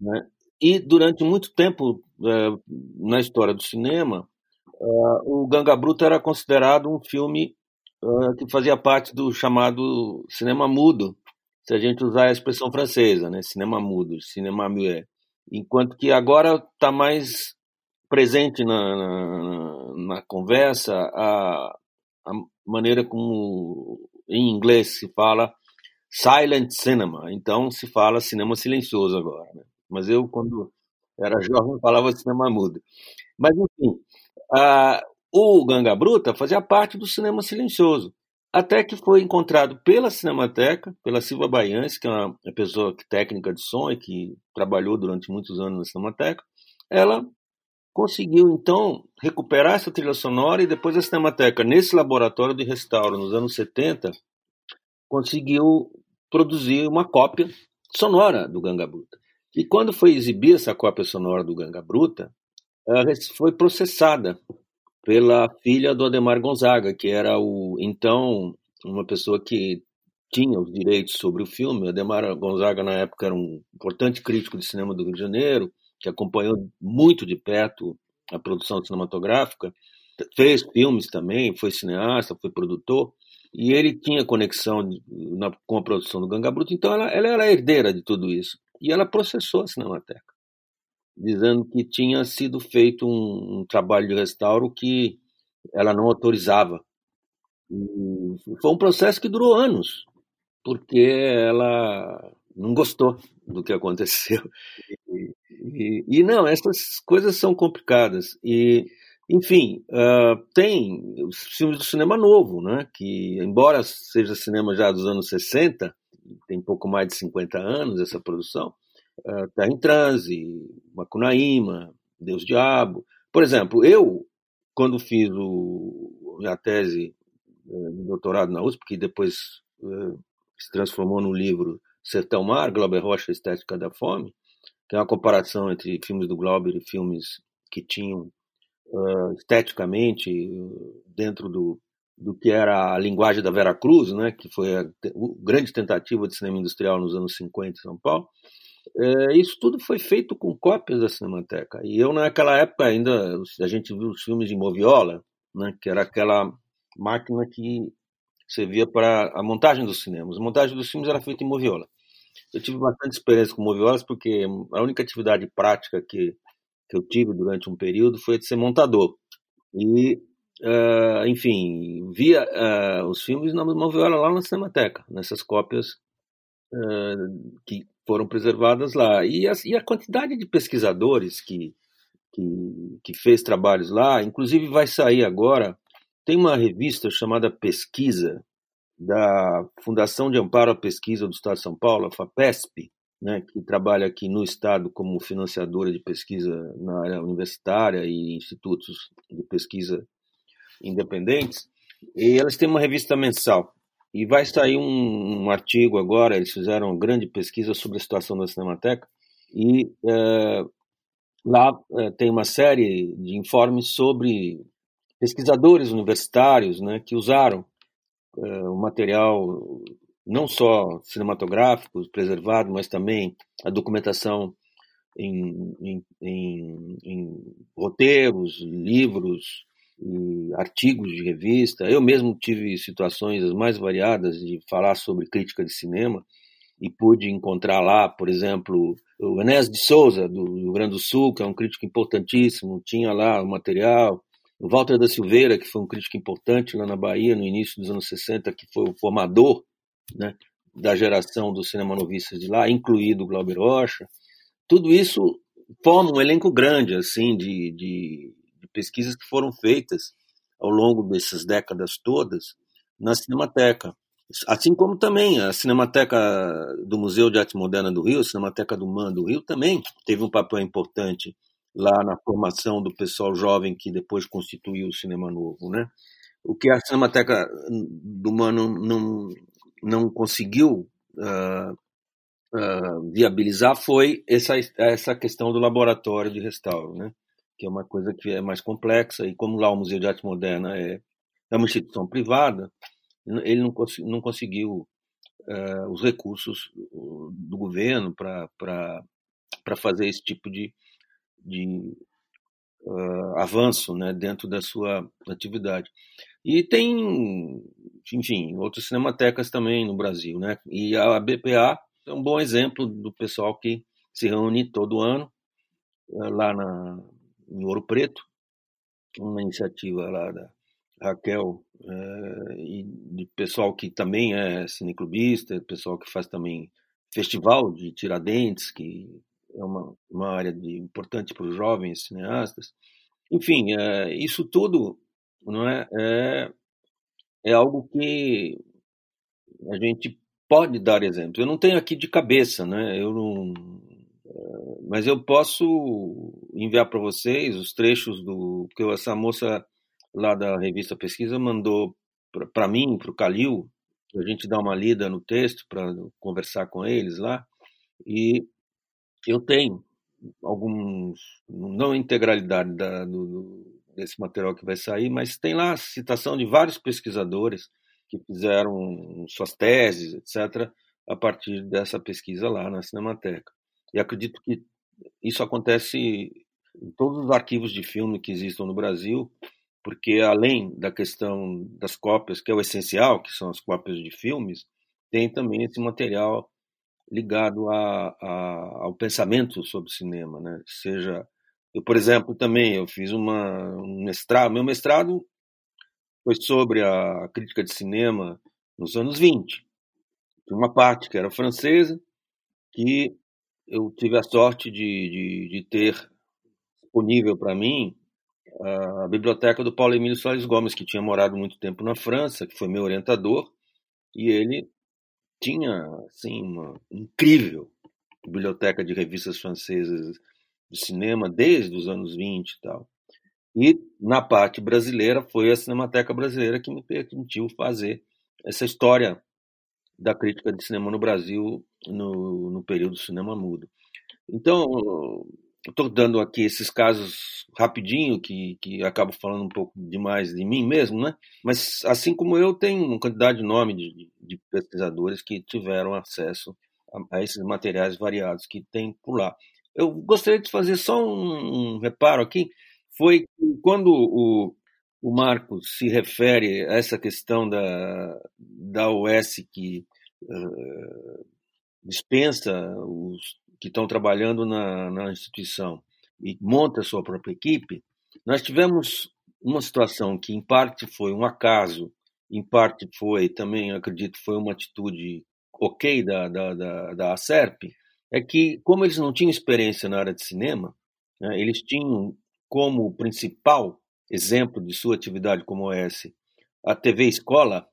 Speaker 3: Né? E durante muito tempo é, na história do cinema, é, o Ganga Bruta era considerado um filme é, que fazia parte do chamado cinema mudo, se a gente usar a expressão francesa, né? cinema mudo, cinema muet. Enquanto que agora está mais presente na, na, na conversa a, a maneira como em inglês se fala silent cinema, então se fala cinema silencioso agora. Né? Mas eu, quando era *laughs* jovem, falava cinema mudo. Mas, enfim, o Ganga Bruta fazia parte do cinema silencioso, até que foi encontrado pela Cinemateca, pela Silva Baianes, que é uma pessoa técnica de som e que trabalhou durante muitos anos na Cinemateca. Ela conseguiu então recuperar essa trilha sonora e depois a Cinemateca, nesse laboratório de restauro nos anos 70, conseguiu produzir uma cópia sonora do Ganga Bruta. E quando foi exibir essa cópia sonora do Ganga Bruta, ela foi processada pela filha do Ademar Gonzaga, que era o então uma pessoa que tinha os direitos sobre o filme. O Ademar Gonzaga na época era um importante crítico de cinema do Rio de Janeiro, que acompanhou muito de perto a produção cinematográfica, fez filmes também, foi cineasta, foi produtor, e ele tinha conexão na, com a produção do Ganga Bruto, então ela, ela era herdeira de tudo isso. E ela processou a Cinemateca, dizendo que tinha sido feito um, um trabalho de restauro que ela não autorizava. E foi um processo que durou anos, porque ela não gostou do que aconteceu. *laughs* E, e, não, essas coisas são complicadas. E, enfim, uh, tem os filmes do cinema novo, né? que, embora seja cinema já dos anos 60, tem pouco mais de 50 anos essa produção, uh, Terra em Transe, Macunaíma, Deus Diabo. Por exemplo, eu, quando fiz o, minha tese uh, de doutorado na USP, que depois uh, se transformou no livro Sertão Mar, Glauber Rocha, Estética da Fome, é uma comparação entre filmes do Glauber e filmes que tinham uh, esteticamente dentro do, do que era a linguagem da Vera Cruz, né, que foi a, a grande tentativa de cinema industrial nos anos 50 em São Paulo. Isso tudo foi feito com cópias da Cinemateca. E eu, naquela época, ainda a gente viu os filmes de Moviola, né, que era aquela máquina que servia para a montagem dos cinemas. A montagem dos filmes era feita em moviola. Eu tive bastante experiência com moviolas porque a única atividade prática que, que eu tive durante um período foi de ser montador. E, uh, enfim, via uh, os filmes na moviola lá na Cinemateca, nessas cópias uh, que foram preservadas lá. E a, e a quantidade de pesquisadores que, que, que, fez trabalhos lá, inclusive vai sair agora, tem uma revista chamada Pesquisa, da Fundação de Amparo à Pesquisa do Estado de São Paulo, a FAPESP, né, que trabalha aqui no Estado como financiadora de pesquisa na área universitária e institutos de pesquisa independentes, e elas têm uma revista mensal. E vai sair um, um artigo agora, eles fizeram uma grande pesquisa sobre a situação da Cinemateca, e é, lá é, tem uma série de informes sobre pesquisadores universitários né, que usaram é, o material não só cinematográfico preservado, mas também a documentação em, em, em, em roteiros, livros, artigos de revista. Eu mesmo tive situações as mais variadas de falar sobre crítica de cinema e pude encontrar lá, por exemplo, o Enes de Souza, do Rio Grande do Sul, que é um crítico importantíssimo, tinha lá o material. O Walter da Silveira, que foi um crítico importante lá na Bahia no início dos anos 60, que foi o formador né, da geração dos cinema novistas de lá, incluído o Glauber Rocha. Tudo isso forma um elenco grande assim de, de pesquisas que foram feitas ao longo dessas décadas todas na Cinemateca. Assim como também a Cinemateca do Museu de Arte Moderna do Rio, a Cinemateca do MAN do Rio, também teve um papel importante lá na formação do pessoal jovem que depois constituiu o cinema novo, né? O que a Cinemateca do MAN não, não, não conseguiu uh, uh, viabilizar foi essa, essa questão do laboratório de restauro, né? que é uma coisa que é mais complexa, e como lá o Museu de Arte Moderna é, é uma instituição privada, ele não, cons não conseguiu uh, os recursos do governo para fazer esse tipo de, de uh, avanço né, dentro da sua atividade. E tem, enfim, outras cinematecas também no Brasil. Né? E a BPA é um bom exemplo do pessoal que se reúne todo ano uh, lá na, em Ouro Preto, uma iniciativa lá da Raquel é, e de pessoal que também é cineclubista, pessoal que faz também festival de Tiradentes, que é uma, uma área de, importante para os jovens cineastas. Enfim, é, isso tudo não é, é, é algo que a gente pode dar exemplo. Eu não tenho aqui de cabeça, né? Eu não, mas eu posso enviar para vocês os trechos do que essa moça lá da revista Pesquisa mandou para mim, para o Calil, a gente dá uma lida no texto para conversar com eles lá. E eu tenho alguns, não a integralidade da, do, desse material que vai sair, mas tem lá a citação de vários pesquisadores que fizeram suas teses, etc., a partir dessa pesquisa lá na Cinemateca. E acredito que isso acontece em todos os arquivos de filme que existam no Brasil, porque além da questão das cópias, que é o essencial, que são as cópias de filmes, tem também esse material ligado a, a, ao pensamento sobre cinema, né? Seja, eu por exemplo também eu fiz uma um mestrado, meu mestrado foi sobre a crítica de cinema nos anos 20. Uma parte que era francesa, que eu tive a sorte de, de, de ter disponível para mim a biblioteca do Paulo Emílio Soares Gomes, que tinha morado muito tempo na França, que foi meu orientador, e ele tinha assim uma incrível biblioteca de revistas francesas de cinema desde os anos 20 e tal. E na parte brasileira foi a Cinemateca Brasileira que me permitiu fazer essa história da crítica de cinema no Brasil no, no período do cinema mudo. Então, estou dando aqui esses casos rapidinho, que, que acabo falando um pouco demais de mim mesmo, né? Mas, assim como eu, tem uma quantidade enorme de, de pesquisadores que tiveram acesso a, a, esses materiais variados que tem por lá. Eu gostaria de fazer só um, um reparo aqui, foi quando o, o Marcos se refere a essa questão da, da OS que uh, dispensa os que estão trabalhando na, na instituição e monta a sua própria equipe, nós tivemos uma situação que, em parte, foi um acaso, em parte foi também, acredito, foi uma atitude ok da, da, da, da ACERP é que, como eles não tinham experiência na área de cinema, né, eles tinham como principal exemplo de sua atividade como OS a TV Escola,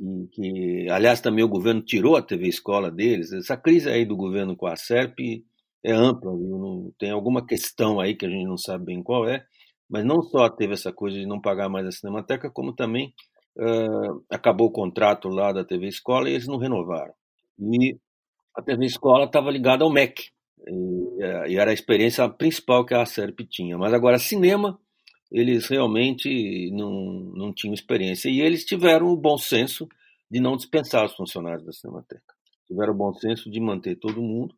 Speaker 3: que, que, aliás também o governo tirou a TV Escola deles. Essa crise aí do governo com a SERP é ampla, viu? Não, tem alguma questão aí que a gente não sabe bem qual é, mas não só teve essa coisa de não pagar mais a Cinemateca, como também uh, acabou o contrato lá da TV Escola e eles não renovaram. E a TV Escola estava ligada ao MEC, e, e, era a experiência principal que a SERP tinha. Mas agora, cinema, eles realmente não, não tinham experiência. E eles tiveram o bom senso de não dispensar os funcionários da Cinemateca. Tiveram o bom senso de manter todo mundo.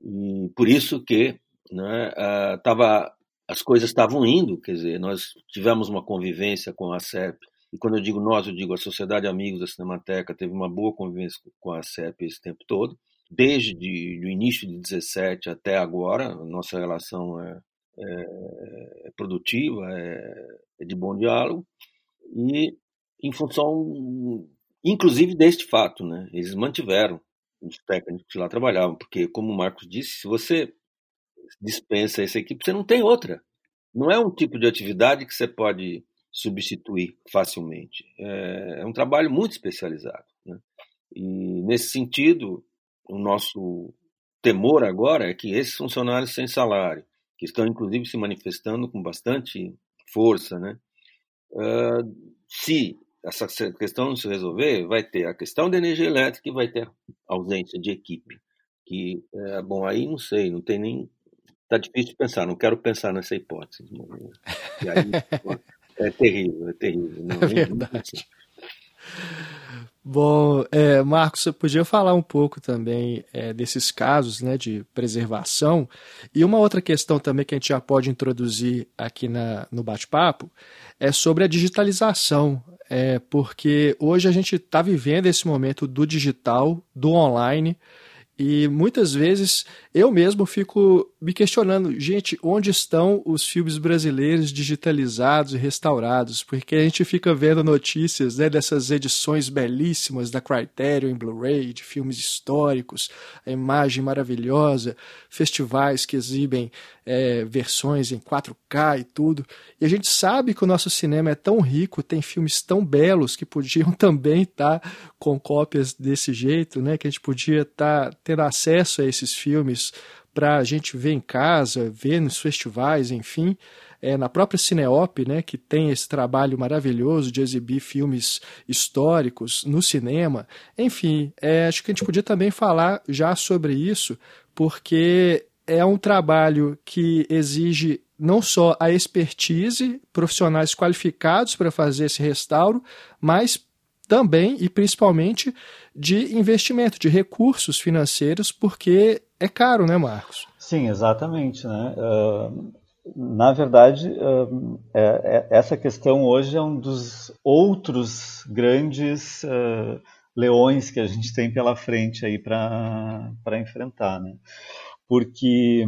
Speaker 3: E por isso que né, tava, as coisas estavam indo, quer dizer, nós tivemos uma convivência com a CEP, e quando eu digo nós, eu digo a Sociedade Amigos da Cinemateca teve uma boa convivência com a CEP esse tempo todo, desde o início de 17 até agora, nossa relação é, é, é produtiva, é, é de bom diálogo, e em função, inclusive, deste fato, né? Eles mantiveram os técnicos que lá trabalhavam, porque, como o Marcos disse, se você dispensa essa equipe, você não tem outra. Não é um tipo de atividade que você pode substituir facilmente. É, é um trabalho muito especializado. Né? E, nesse sentido, o nosso temor agora é que esses funcionários sem salário, que estão inclusive se manifestando com bastante força, né? Uh, se essa questão não se resolver, vai ter a questão da energia elétrica e vai ter ausência de equipe. Que, é, bom, aí não sei, não tem nem. Está difícil pensar, não quero pensar nessa hipótese. Aí, *laughs* é terrível, é terrível. Não,
Speaker 2: é verdade. Bom, é, Marcos, você podia falar um pouco também é, desses casos né, de preservação. E uma outra questão também que a gente já pode introduzir aqui na, no bate-papo é sobre a digitalização. É, porque hoje a gente está vivendo esse momento do digital, do online, e muitas vezes eu mesmo fico me questionando, gente, onde estão os filmes brasileiros digitalizados e restaurados? Porque a gente fica vendo notícias né, dessas edições belíssimas da Criterion em Blu-ray, de filmes históricos, a imagem maravilhosa, festivais que exibem é, versões em 4K e tudo. E a gente sabe que o nosso cinema é tão rico, tem filmes tão belos que podiam *laughs* também estar tá com cópias desse jeito, né? Que a gente podia estar tá, ter acesso a esses filmes para a gente ver em casa, ver nos festivais, enfim. É, na própria Cineop, né, que tem esse trabalho maravilhoso de exibir filmes históricos no cinema. Enfim, é, acho que a gente podia também falar já sobre isso, porque é um trabalho que exige não só a expertise, profissionais qualificados para fazer esse restauro, mas também e principalmente de investimento, de recursos financeiros, porque é caro, né, Marcos?
Speaker 4: Sim, exatamente. Né? Uh, na verdade, uh, é, é, essa questão hoje é um dos outros grandes uh, leões que a gente tem pela frente aí para enfrentar. Né? porque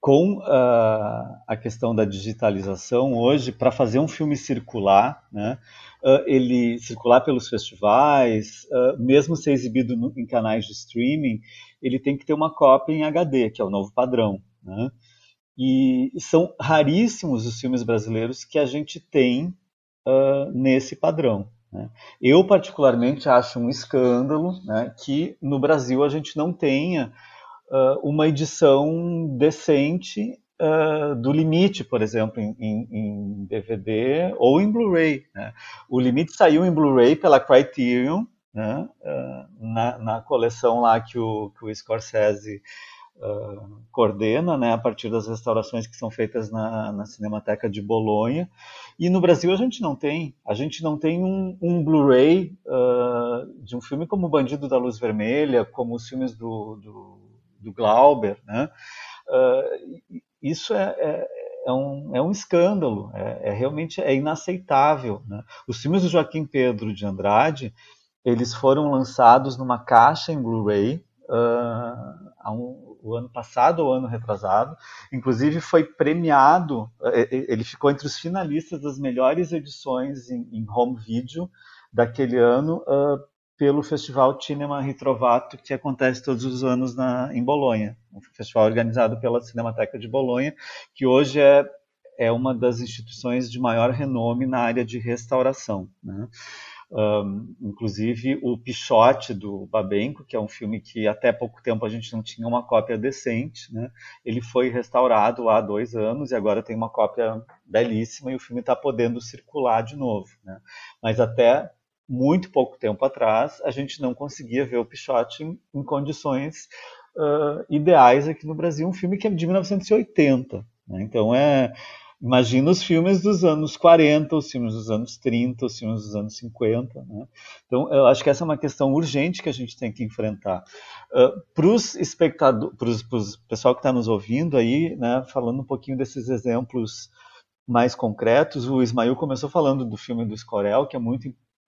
Speaker 4: com a questão da digitalização hoje, para fazer um filme circular, né, ele circular pelos festivais, mesmo ser exibido em canais de streaming, ele tem que ter uma cópia em HD, que é o novo padrão. Né? E são raríssimos os filmes brasileiros que a gente tem nesse padrão. Né? Eu, particularmente, acho um escândalo né, que no Brasil a gente não tenha uh, uma edição decente uh, do Limite, por exemplo, em, em, em DVD ou em Blu-ray. Né? O Limite saiu em Blu-ray pela Criterion, né? uh, na, na, coleção lá que o, que o Scorsese Uh, coordena, né, a partir das restaurações que são feitas na, na, Cinemateca de Bolonha. E no Brasil a gente não tem. A gente não tem um, um Blu-ray uh, de um filme como Bandido da Luz Vermelha, como os filmes do, do do Glauber, né? Uh, isso é, é, é, um, é um escândalo, é, é realmente é inaceitável. Né? Os filmes do Joaquim Pedro de Andrade, eles foram lançados numa caixa em Blu-ray uh, um, o ano passado ou ano retrasado. Inclusive foi premiado, ele ficou entre os finalistas das melhores edições em, em home video daquele ano uh, pelo Festival Cinema Ritrovato, que acontece todos os anos na, em Bolonha, um festival organizado pela Cinemateca de Bolonha, que hoje é, é uma das instituições de maior renome na área de restauração. Né? Um, inclusive o Pichote do Babenco, que é um filme que até pouco tempo a gente não tinha uma cópia decente, né? ele foi restaurado há dois anos e agora tem uma cópia belíssima e o filme está podendo circular de novo. Né? Mas até muito pouco tempo atrás a gente não conseguia ver o Pichote em, em condições uh, ideais aqui no Brasil, um filme que é de 1980. Né? Então é Imagina os filmes dos anos 40, os filmes dos anos 30, os filmes dos anos 50. Né? Então, eu acho que essa é uma questão urgente que a gente tem que enfrentar. Uh, para os espectadores, para o pessoal que está nos ouvindo aí, né, falando um pouquinho desses exemplos mais concretos, o Ismael começou falando do filme do Escorel, que é muito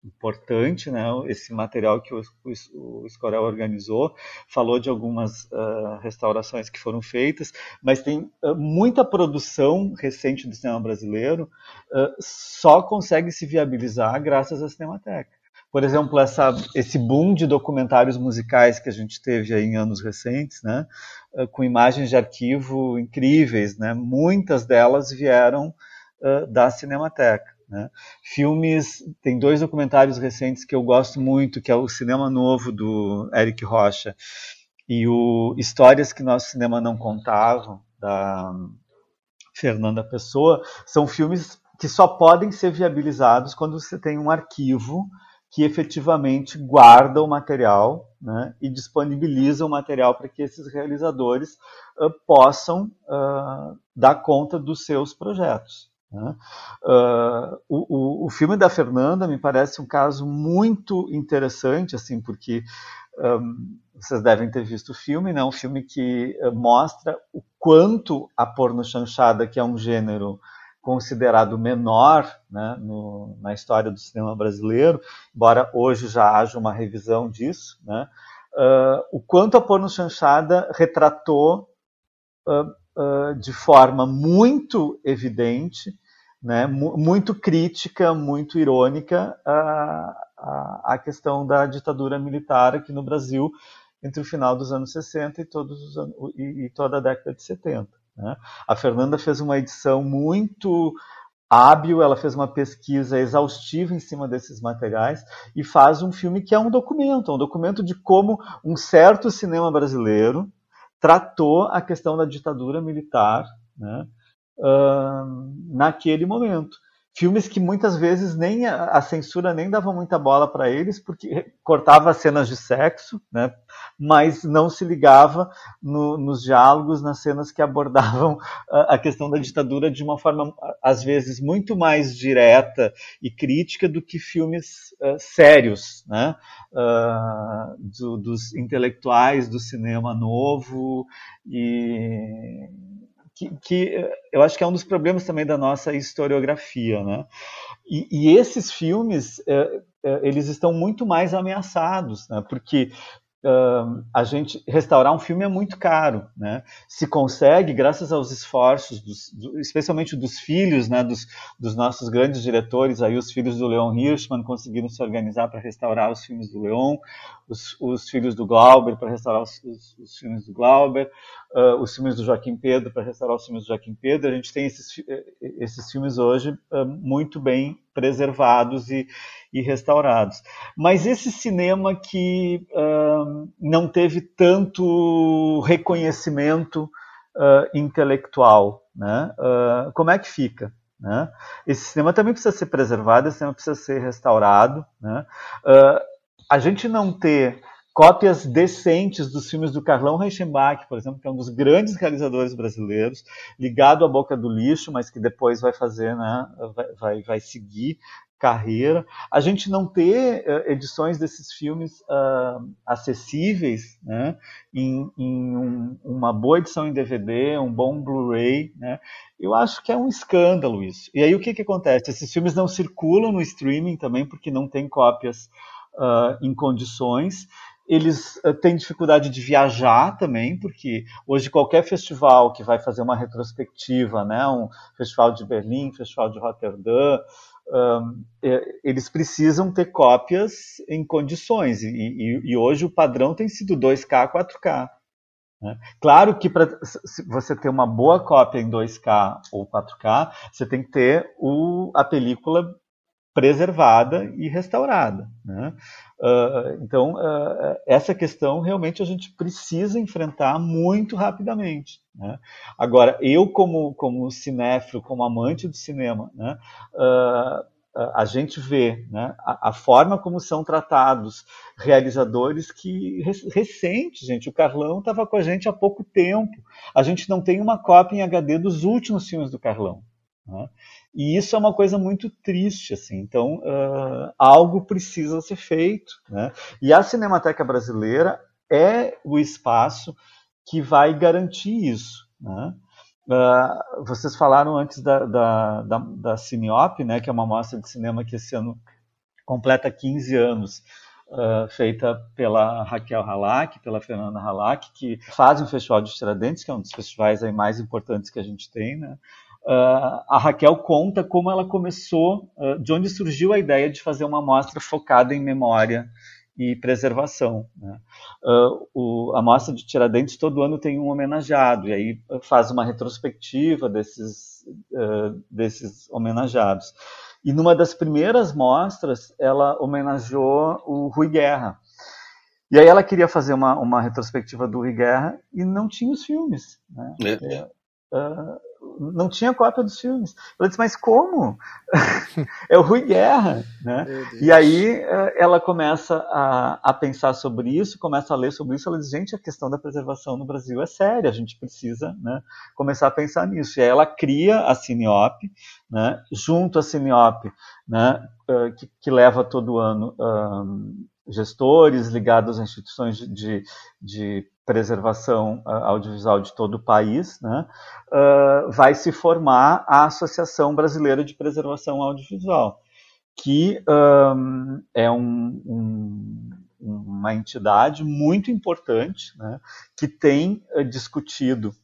Speaker 4: importante, né? Esse material que o, o, o Escorel organizou falou de algumas uh, restaurações que foram feitas, mas tem uh, muita produção recente do cinema brasileiro uh, só consegue se viabilizar graças à Cinemateca. Por exemplo, essa, esse boom de documentários musicais que a gente teve em anos recentes, né? com imagens de arquivo incríveis, né? Muitas delas vieram da Cinemateca. Né? Filmes, tem dois documentários recentes que eu gosto muito, que é o Cinema Novo do Eric Rocha e o Histórias que Nosso Cinema Não Contava, da Fernanda Pessoa, são filmes que só podem ser viabilizados quando você tem um arquivo que efetivamente guarda o material né, e disponibiliza o material para que esses realizadores uh, possam uh, dar conta dos seus projetos. Uh, o, o, filme da Fernanda me parece um caso muito interessante, assim, porque um, vocês devem ter visto o filme, né? um filme que uh, mostra o quanto a porno chanchada, que é um gênero considerado menor né, no, na história do cinema brasileiro, embora hoje já haja uma revisão disso, né, uh, o quanto a porno chanchada retratou uh, de forma muito evidente, né, muito crítica, muito irônica a, a, a, questão da ditadura militar aqui no Brasil entre o final dos anos 60 e, todos os anos, e, e toda a década de 70. Né. A Fernanda fez uma edição muito hábil, ela fez uma pesquisa exaustiva em cima desses materiais e faz um filme que é um documento, um documento de como um certo cinema brasileiro tratou a questão da ditadura militar, né, uh, naquele momento filmes que muitas vezes nem a, a censura nem dava muita bola para eles, porque cortava cenas de sexo, né? mas não se ligava no, nos diálogos, nas cenas que abordavam a, a, questão da ditadura de uma forma, às vezes, muito mais direta e crítica do que filmes uh, sérios, né? Uh, do, dos intelectuais do cinema novo e que, que, eh, eu acho que é um dos problemas também da nossa historiografia, né? E, e esses filmes, é, é, eles estão muito mais ameaçados, né? Porque Uh, a gente restaurar um filme é muito caro, né? Se consegue, graças aos esforços, dos, do, especialmente dos filhos, né, dos, dos, nossos grandes diretores, aí os filhos do Leon Hirschman conseguiram se organizar para restaurar os filmes do Leon, os, os filhos do Glauber para restaurar os, os, os, filmes do Glauber, uh, os filmes do Joaquim Pedro para restaurar os filmes do Joaquim Pedro. A gente tem esses, eh, esses filmes hoje uh, muito bem preservados e, e, restaurados. Mas esse cinema que uh, não teve tanto reconhecimento intelectual, né? como é que fica? Né? Esse cinema também precisa ser preservado, esse cinema precisa ser restaurado. Né? a gente não ter cópias decentes dos filmes do Carlão Reichenbach, por exemplo, que é um dos grandes realizadores brasileiros, ligado à boca do lixo, mas que depois vai fazer, né, vai, vai, vai seguir carreira. A gente não ter uh, edições desses filmes uh, acessíveis, né, em, em um, uma boa edição em DVD, um bom Blu-ray, né, eu acho que é um escândalo isso. E aí o que, que acontece? Esses filmes não circulam no streaming também porque não tem cópias uh, em condições. Eles uh, têm dificuldade de viajar também, porque hoje qualquer festival que vai fazer uma retrospectiva, né, um festival de Berlim, festival de Rotterdam, um, eles precisam ter cópias em condições, e, e, e hoje o padrão tem sido 2K, 4K. Né? Claro que para você ter uma boa cópia em 2K ou 4K, você tem que ter o, a película preservada e restaurada. Né? Uh, então, uh, essa questão realmente a gente precisa enfrentar muito rapidamente. Né? Agora, eu, como, como cinéfilo, como amante do cinema, né? uh, a gente vê né, a, a, forma como são tratados realizadores que recentes, gente. O Carlão estava com a gente há pouco tempo. A gente não tem uma cópia em HD dos últimos filmes do Carlão. Né? E isso é uma coisa muito triste, assim. Então, uh, algo precisa ser feito, né? E a Cinemateca Brasileira é o espaço que vai garantir isso, né? Uh, vocês falaram antes da, da, da, da Cineop, né, que é uma mostra de cinema que esse ano completa 15 anos, uh, feita pela Raquel Halak, pela Fernanda Halak, que faz o Festival de Tiradentes, que é um dos festivais aí mais importantes que a gente tem, né? Uh, a Raquel conta como ela começou, uh, de onde surgiu a ideia de fazer uma mostra focada em memória e preservação. Né? Uh, o, a mostra de Tiradentes todo ano tem um homenageado, e aí faz uma retrospectiva desses, desses homenageados. E numa das primeiras mostras, ela homenageou o Rui Guerra. E aí ela queria fazer uma, uma retrospectiva do Rui Guerra e não tinha os filmes. Né? É. Uh, não tinha cópia dos filmes. Ela disse, mas como? *laughs* é o Rui Guerra, né? E aí eh, ela começa a, a, pensar sobre isso, começa a ler sobre isso, ela diz, gente, a questão da preservação no Brasil é séria, a gente precisa né, começar a pensar nisso. E aí ela cria a Cineop, né, junto à Cineop, né, eh, que, que leva todo ano um, gestores ligados a instituições de, de, de preservação uh, audiovisual de todo o país, né, uh, vai se formar a Associação Brasileira de Preservação Audiovisual, que um, é um, um, uma entidade muito importante, né, que tem uh, discutido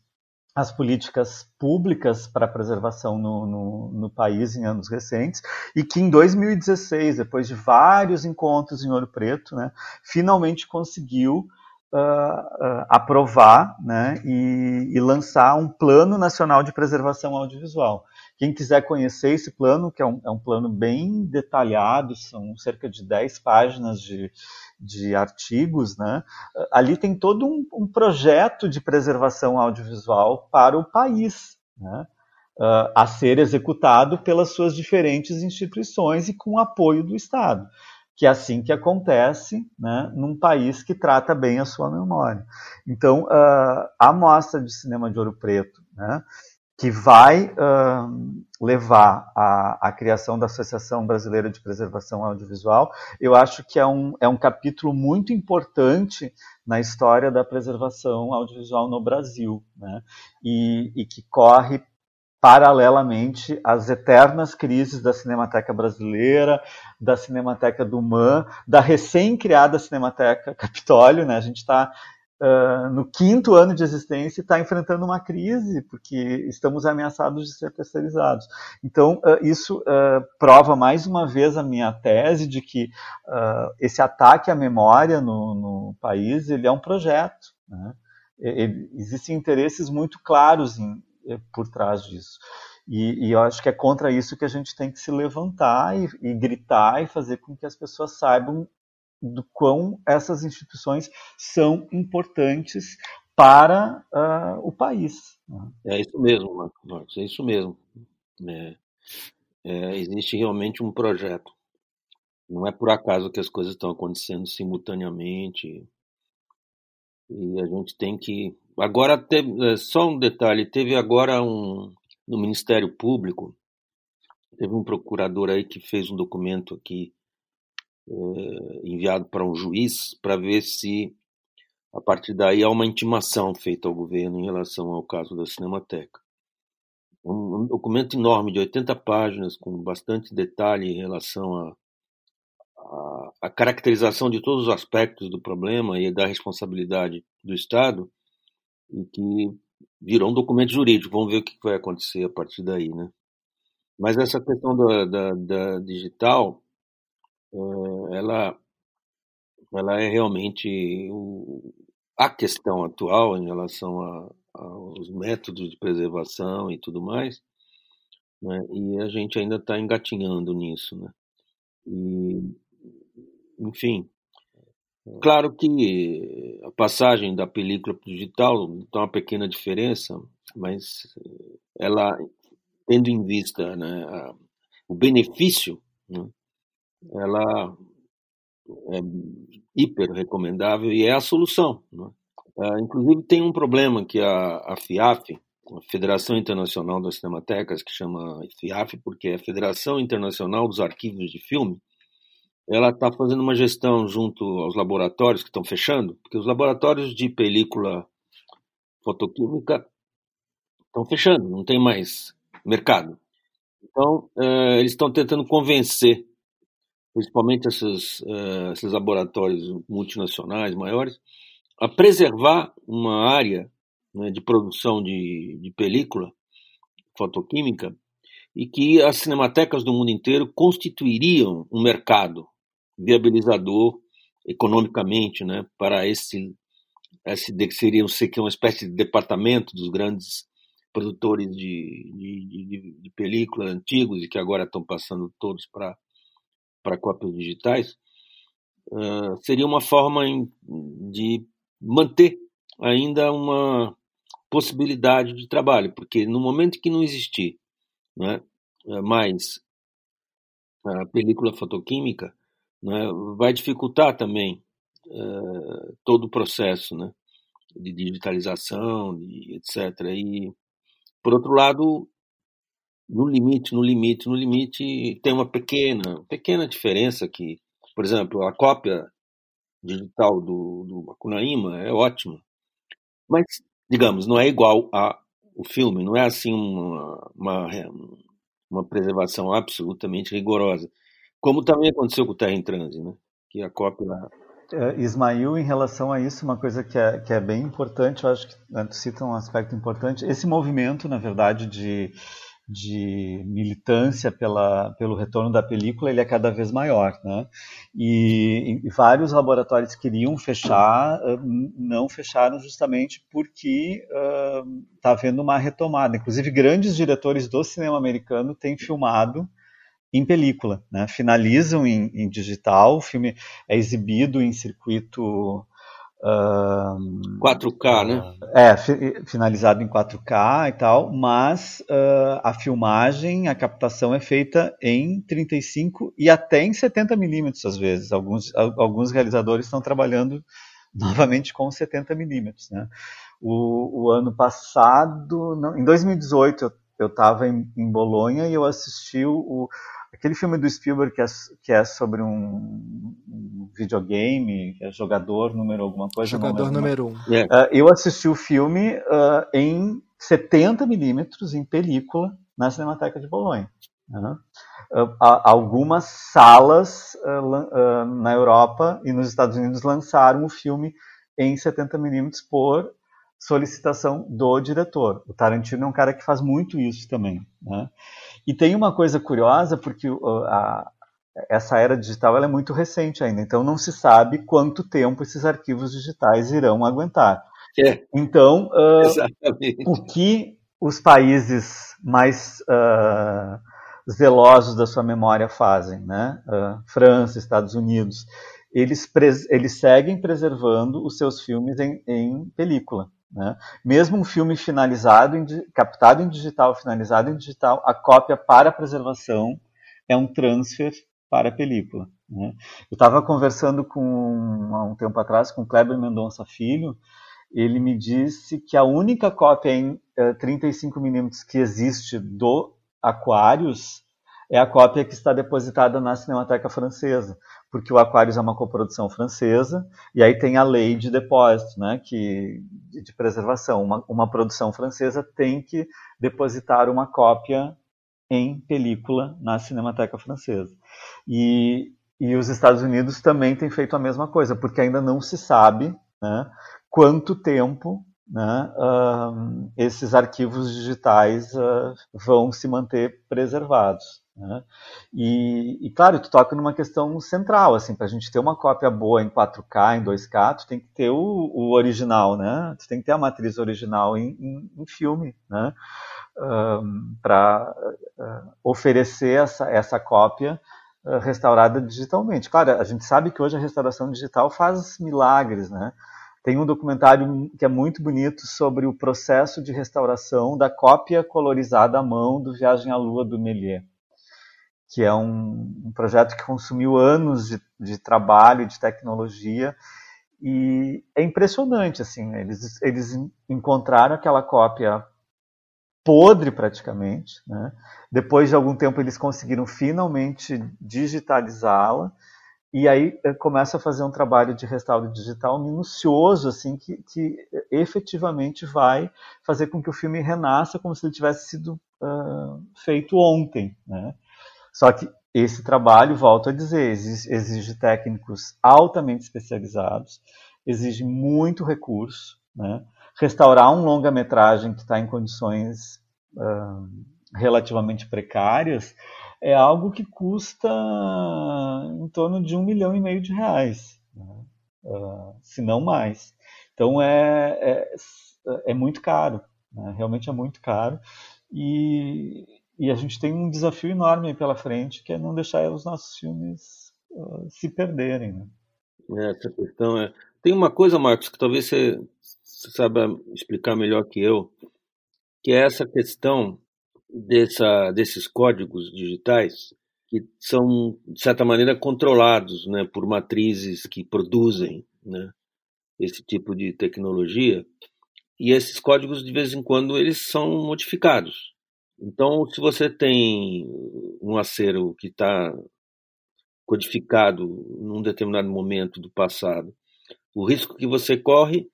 Speaker 4: as políticas públicas para preservação no, no, no, país em anos recentes, e que em 2016, depois de vários encontros em Ouro Preto, né, finalmente conseguiu uh, aprovar né, e, e, lançar um Plano Nacional de Preservação Audiovisual. Quem quiser conhecer esse plano, que é um, é um plano bem detalhado, são cerca de 10 páginas de, de artigos, né? ali tem todo um, um projeto de preservação audiovisual para o país. Né? Uh, a ser executado pelas suas diferentes instituições e com apoio do Estado que é assim que acontece né, num país que trata bem a sua memória. Então, uh, a mostra de cinema de Ouro Preto, né, que vai uh, levar à, criação da Associação Brasileira de Preservação Audiovisual, eu acho que é um, é um capítulo muito importante na história da preservação audiovisual no Brasil, né, e, e que corre paralelamente às eternas crises da Cinemateca Brasileira, da Cinemateca do MAN, da recém-criada Cinemateca Capitólio. Né? A gente está uh, no quinto ano de existência e está enfrentando uma crise, porque estamos ameaçados de ser terceirizados. Então, uh, isso uh, prova mais uma vez a minha tese de que esse ataque à memória no, no país ele é um projeto. Né? Ele, existem interesses muito claros em, por trás disso. E, e, eu acho que é contra isso que a gente tem que se levantar e, e gritar e fazer com que as pessoas saibam do quão essas instituições são importantes para uh, o país.
Speaker 3: É isso mesmo, Marcos, é isso mesmo. É, é, existe realmente um projeto. Não é por acaso que as coisas estão acontecendo simultaneamente. E a gente tem que Agora, teve, é, só um detalhe: teve agora um. No Ministério Público, teve um procurador aí que fez um documento aqui é, enviado para um juiz para ver se a partir daí há uma intimação feita ao governo em relação ao caso da Cinemateca. Um, um documento enorme de 80 páginas com bastante detalhe em relação a, a caracterização de todos os aspectos do problema e da responsabilidade do Estado e que virou um documento jurídico. Vamos ver o que vai acontecer a partir daí, né? Mas essa questão da, da, da digital, é, ela, ela é realmente a questão atual em relação a, aos métodos de preservação e tudo mais, né? e a gente ainda está engatinhando nisso. Né? E, enfim, claro que a passagem da película para o digital tem uma pequena diferença, mas ela, tendo em vista né, a, o benefício, né, ela é hiper recomendável e é a solução. Né? Uh, inclusive tem um problema que a, a FIAF, a Federação Internacional das Cinematecas, que chama FIAF porque é a Federação Internacional dos Arquivos de Filme, ela está fazendo uma gestão junto aos laboratórios que estão fechando, porque os laboratórios de película fotoquímica estão fechando, não tem mais mercado. Então, uh, eles estão tentando convencer, principalmente esses, uh, esses laboratórios multinacionais maiores, a preservar uma área né, de produção de, de película fotoquímica e que as cinematecas do mundo inteiro constituiriam um mercado viabilizador economicamente né, para esse, esse que seria uma espécie de departamento dos grandes produtores de, de, de, de película antigos e que agora estão passando todos para cópias digitais, uh, seria uma forma de manter ainda uma possibilidade de trabalho, porque no momento que não existir né, mais a película fotoquímica, né, vai dificultar também uh, todo o processo né, de digitalização, de, etc. E, por outro lado, no limite, no limite, no limite, tem uma pequena, pequena diferença que, por exemplo, a cópia digital do, do Macunaíma é ótima. Mas, digamos, não é igual a o filme, não é assim uma, uma, uma preservação absolutamente rigorosa. Como também aconteceu com o Terra em Transe, né? que a cópia
Speaker 4: é, Ismail, em relação a isso, uma coisa que é, que é bem importante, eu acho que né, cita um aspecto importante, esse movimento, na verdade, de de militância pela, pelo retorno da película ele é cada vez maior, né? E, e vários laboratórios queriam fechar, não fecharam justamente porque está uh, havendo uma retomada. Inclusive grandes diretores do cinema americano têm filmado em película, né? Finalizam em, em digital, o filme é exibido em circuito
Speaker 3: 4K, né?
Speaker 4: É, finalizado em 4K e tal, mas uh, a filmagem, a captação é feita em 35 e até em 70 milímetros às vezes. Alguns, alguns realizadores estão trabalhando *laughs* novamente com 70 milímetros, né? O, o, ano passado, não, em 2018, eu estava em, em Bolonha e eu assisti o, Aquele filme do Spielberg que é, que é sobre um, um, videogame, que é jogador número alguma coisa.
Speaker 2: Jogador número um.
Speaker 4: Uh, eu assisti o filme uh, em 70 milímetros em película na Cinemateca de Bolonha. Uh, algumas salas na Europa e nos Estados Unidos lançaram o filme em 70 milímetros por solicitação do diretor. O Tarantino é um cara que faz muito isso também. Né? E tem uma coisa curiosa, porque a, essa era digital é muito recente ainda, então não se sabe quanto tempo esses arquivos digitais irão aguentar.
Speaker 3: É.
Speaker 4: Então, uh, o que os países mais uh, zelosos da sua memória fazem, né? Uh, França, Estados Unidos, eles, eles seguem preservando os seus filmes em, em película. Né? Mesmo um filme finalizado, em, captado em digital, finalizado em digital, a cópia para preservação é um transfer para a película. Né? Eu estava conversando com, há um tempo atrás com Kleber Mendonça Filho, ele me disse que a única cópia em 35mm eh, que existe do Aquarius é a cópia que está depositada na Cinemateca Francesa porque o Aquarius é uma coprodução francesa, e aí tem a lei de depósito, né, que, de preservação. Uma, uma produção francesa tem que depositar uma cópia em película na Cinemateca Francesa. E, e os Estados Unidos também têm feito a mesma coisa, porque ainda não se sabe né, quanto tempo né, uh, esses arquivos digitais uh, vão se manter preservados. Né? E, e, claro, tu toca numa questão central, assim, para a gente ter uma cópia boa em 4K, em 2K, tu tem que ter o, o original, né? Tu tem que ter a matriz original em, em, em filme, né? Um, para uh, oferecer essa, essa cópia uh, restaurada digitalmente. Claro, a gente sabe que hoje a restauração digital faz milagres, né? Tem um documentário que é muito bonito sobre o processo de restauração da cópia colorizada à mão do Viagem à Lua do Méliès que é um, um projeto que consumiu anos de, de trabalho, de tecnologia, e é impressionante, assim, eles, eles encontraram aquela cópia podre praticamente, né? Depois de algum tempo eles conseguiram finalmente digitalizá-la e aí eh, começa a fazer um trabalho de restauro digital minucioso, assim, que, que efetivamente vai fazer com que o filme renasça como se ele tivesse sido uh, feito ontem, né? Só que esse trabalho, volto a dizer, exige técnicos altamente especializados, exige muito recurso. Né? Restaurar um longa-metragem que está em condições uh, relativamente precárias é algo que custa em torno de um milhão e meio de reais, né? uh, se não mais. Então é, é, é muito caro, né? realmente é muito caro. E, e a gente tem um desafio enorme pela frente, que é não deixar os nossos filmes uh, se perderem. Né?
Speaker 3: É, essa questão é. Tem uma coisa, Marcos, que talvez você, saiba explicar melhor que eu, que é essa questão dessa, desses códigos digitais que são, de certa maneira, controlados né, por matrizes que produzem né, esse tipo de tecnologia. E esses códigos, de vez em quando, eles são modificados. Então, se você tem um acervo que está codificado num determinado momento do passado, o risco que você corre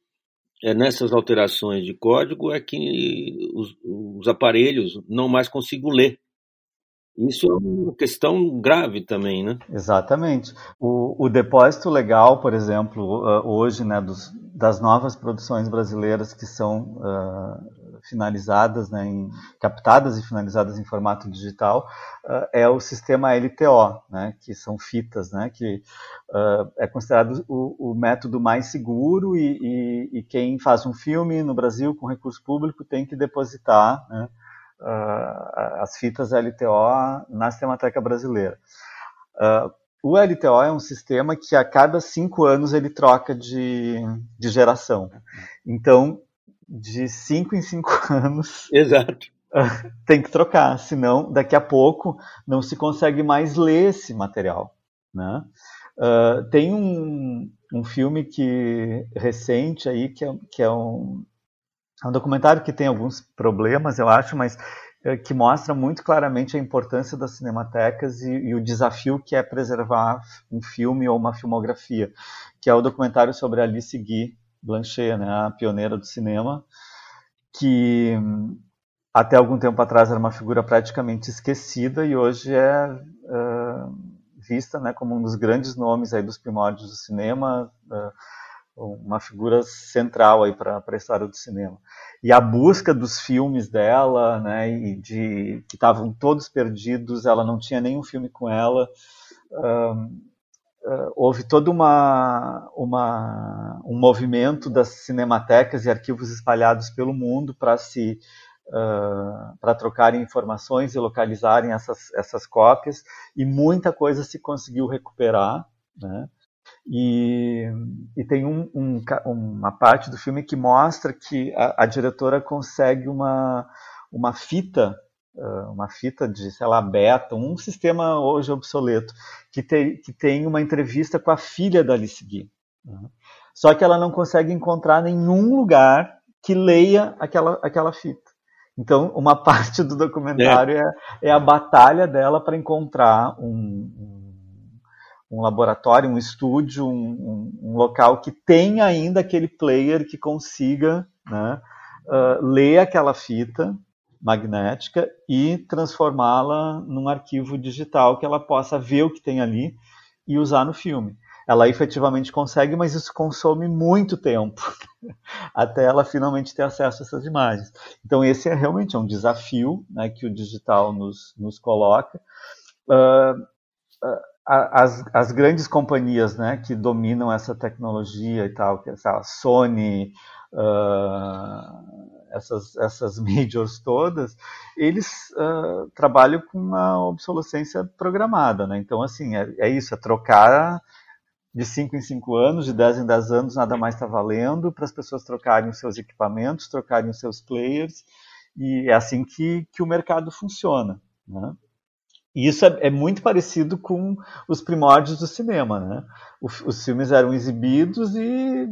Speaker 3: é nessas alterações de código é que os, os aparelhos não mais consigam ler. Isso é uma questão grave também, né?
Speaker 4: Exatamente. O, o depósito legal, por exemplo, hoje, né, dos, das novas produções brasileiras que são uh, finalizadas, né, em, captadas e finalizadas em formato digital, uh, é o sistema LTO, né, que são fitas, né, que uh, é considerado o, o, método mais seguro e, e, e, quem faz um filme no Brasil com recurso público tem que depositar né, uh, as fitas LTO na Cinemateca Brasileira. o LTO é um sistema que a cada cinco anos ele troca de, de geração. Então, de 5 em 5 *laughs* anos.
Speaker 3: Exato. *laughs*
Speaker 4: Tem que trocar, senão daqui a pouco não se consegue mais ler esse material. Né? Uh, tem um, um filme que recente aí que é, que é um, é um documentário que tem alguns problemas, eu acho, mas é, que mostra muito claramente a importância das cinematecas e, e, o desafio que é preservar um filme ou uma filmografia, que é o documentário sobre Alice Guy, Blanchet, né, a pioneira do cinema, que até algum tempo atrás era uma figura praticamente esquecida e hoje é uh, vista né, como um dos grandes nomes aí dos primórdios do cinema, uh, uma figura central aí para a história do cinema. E a busca dos filmes dela, né, e de que estavam todos perdidos, ela não tinha nenhum filme com ela. Uh, uh, houve todo uma, uma, um movimento das cinematecas e arquivos espalhados pelo mundo para se uh, para trocarem informações e localizarem essas, essas cópias e muita coisa se conseguiu recuperar, né? E, e tem um, um, uma parte do filme que mostra que a, a diretora consegue uma, uma fita uma fita de, sei lá, beta, um sistema hoje obsoleto, que, te, que tem uma entrevista com a filha da Alice Guy. Né? Só que ela não consegue encontrar nenhum lugar que leia aquela, aquela fita. Então, uma *laughs* parte do documentário é, é, é a batalha dela para encontrar um, um, um, laboratório, um estúdio, um, um, local que tenha ainda aquele player que consiga né, uh, ler aquela fita magnética e transformá-la num arquivo digital que ela possa ver o que tem ali e usar no filme. ela efetivamente consegue, mas isso consome muito tempo *laughs* até ela finalmente ter acesso a essas imagens. Então esse é realmente é um desafio né, que o digital nos, nos coloca. Uh, as, as, grandes companhias né, que dominam essa tecnologia e tal, que é a Sony, uh, essas, essas *laughs* majors todas, eles uh, trabalham com uma obsolescência programada, né? Então, assim, é, é isso, é trocar de 5 em 5 anos, de 10 em 10 anos, nada mais está valendo para as pessoas trocarem os seus equipamentos, trocarem os seus players, e é assim que, que o mercado funciona, né? E isso é, é, muito parecido com os primórdios do cinema, né? Os filmes eram exibidos e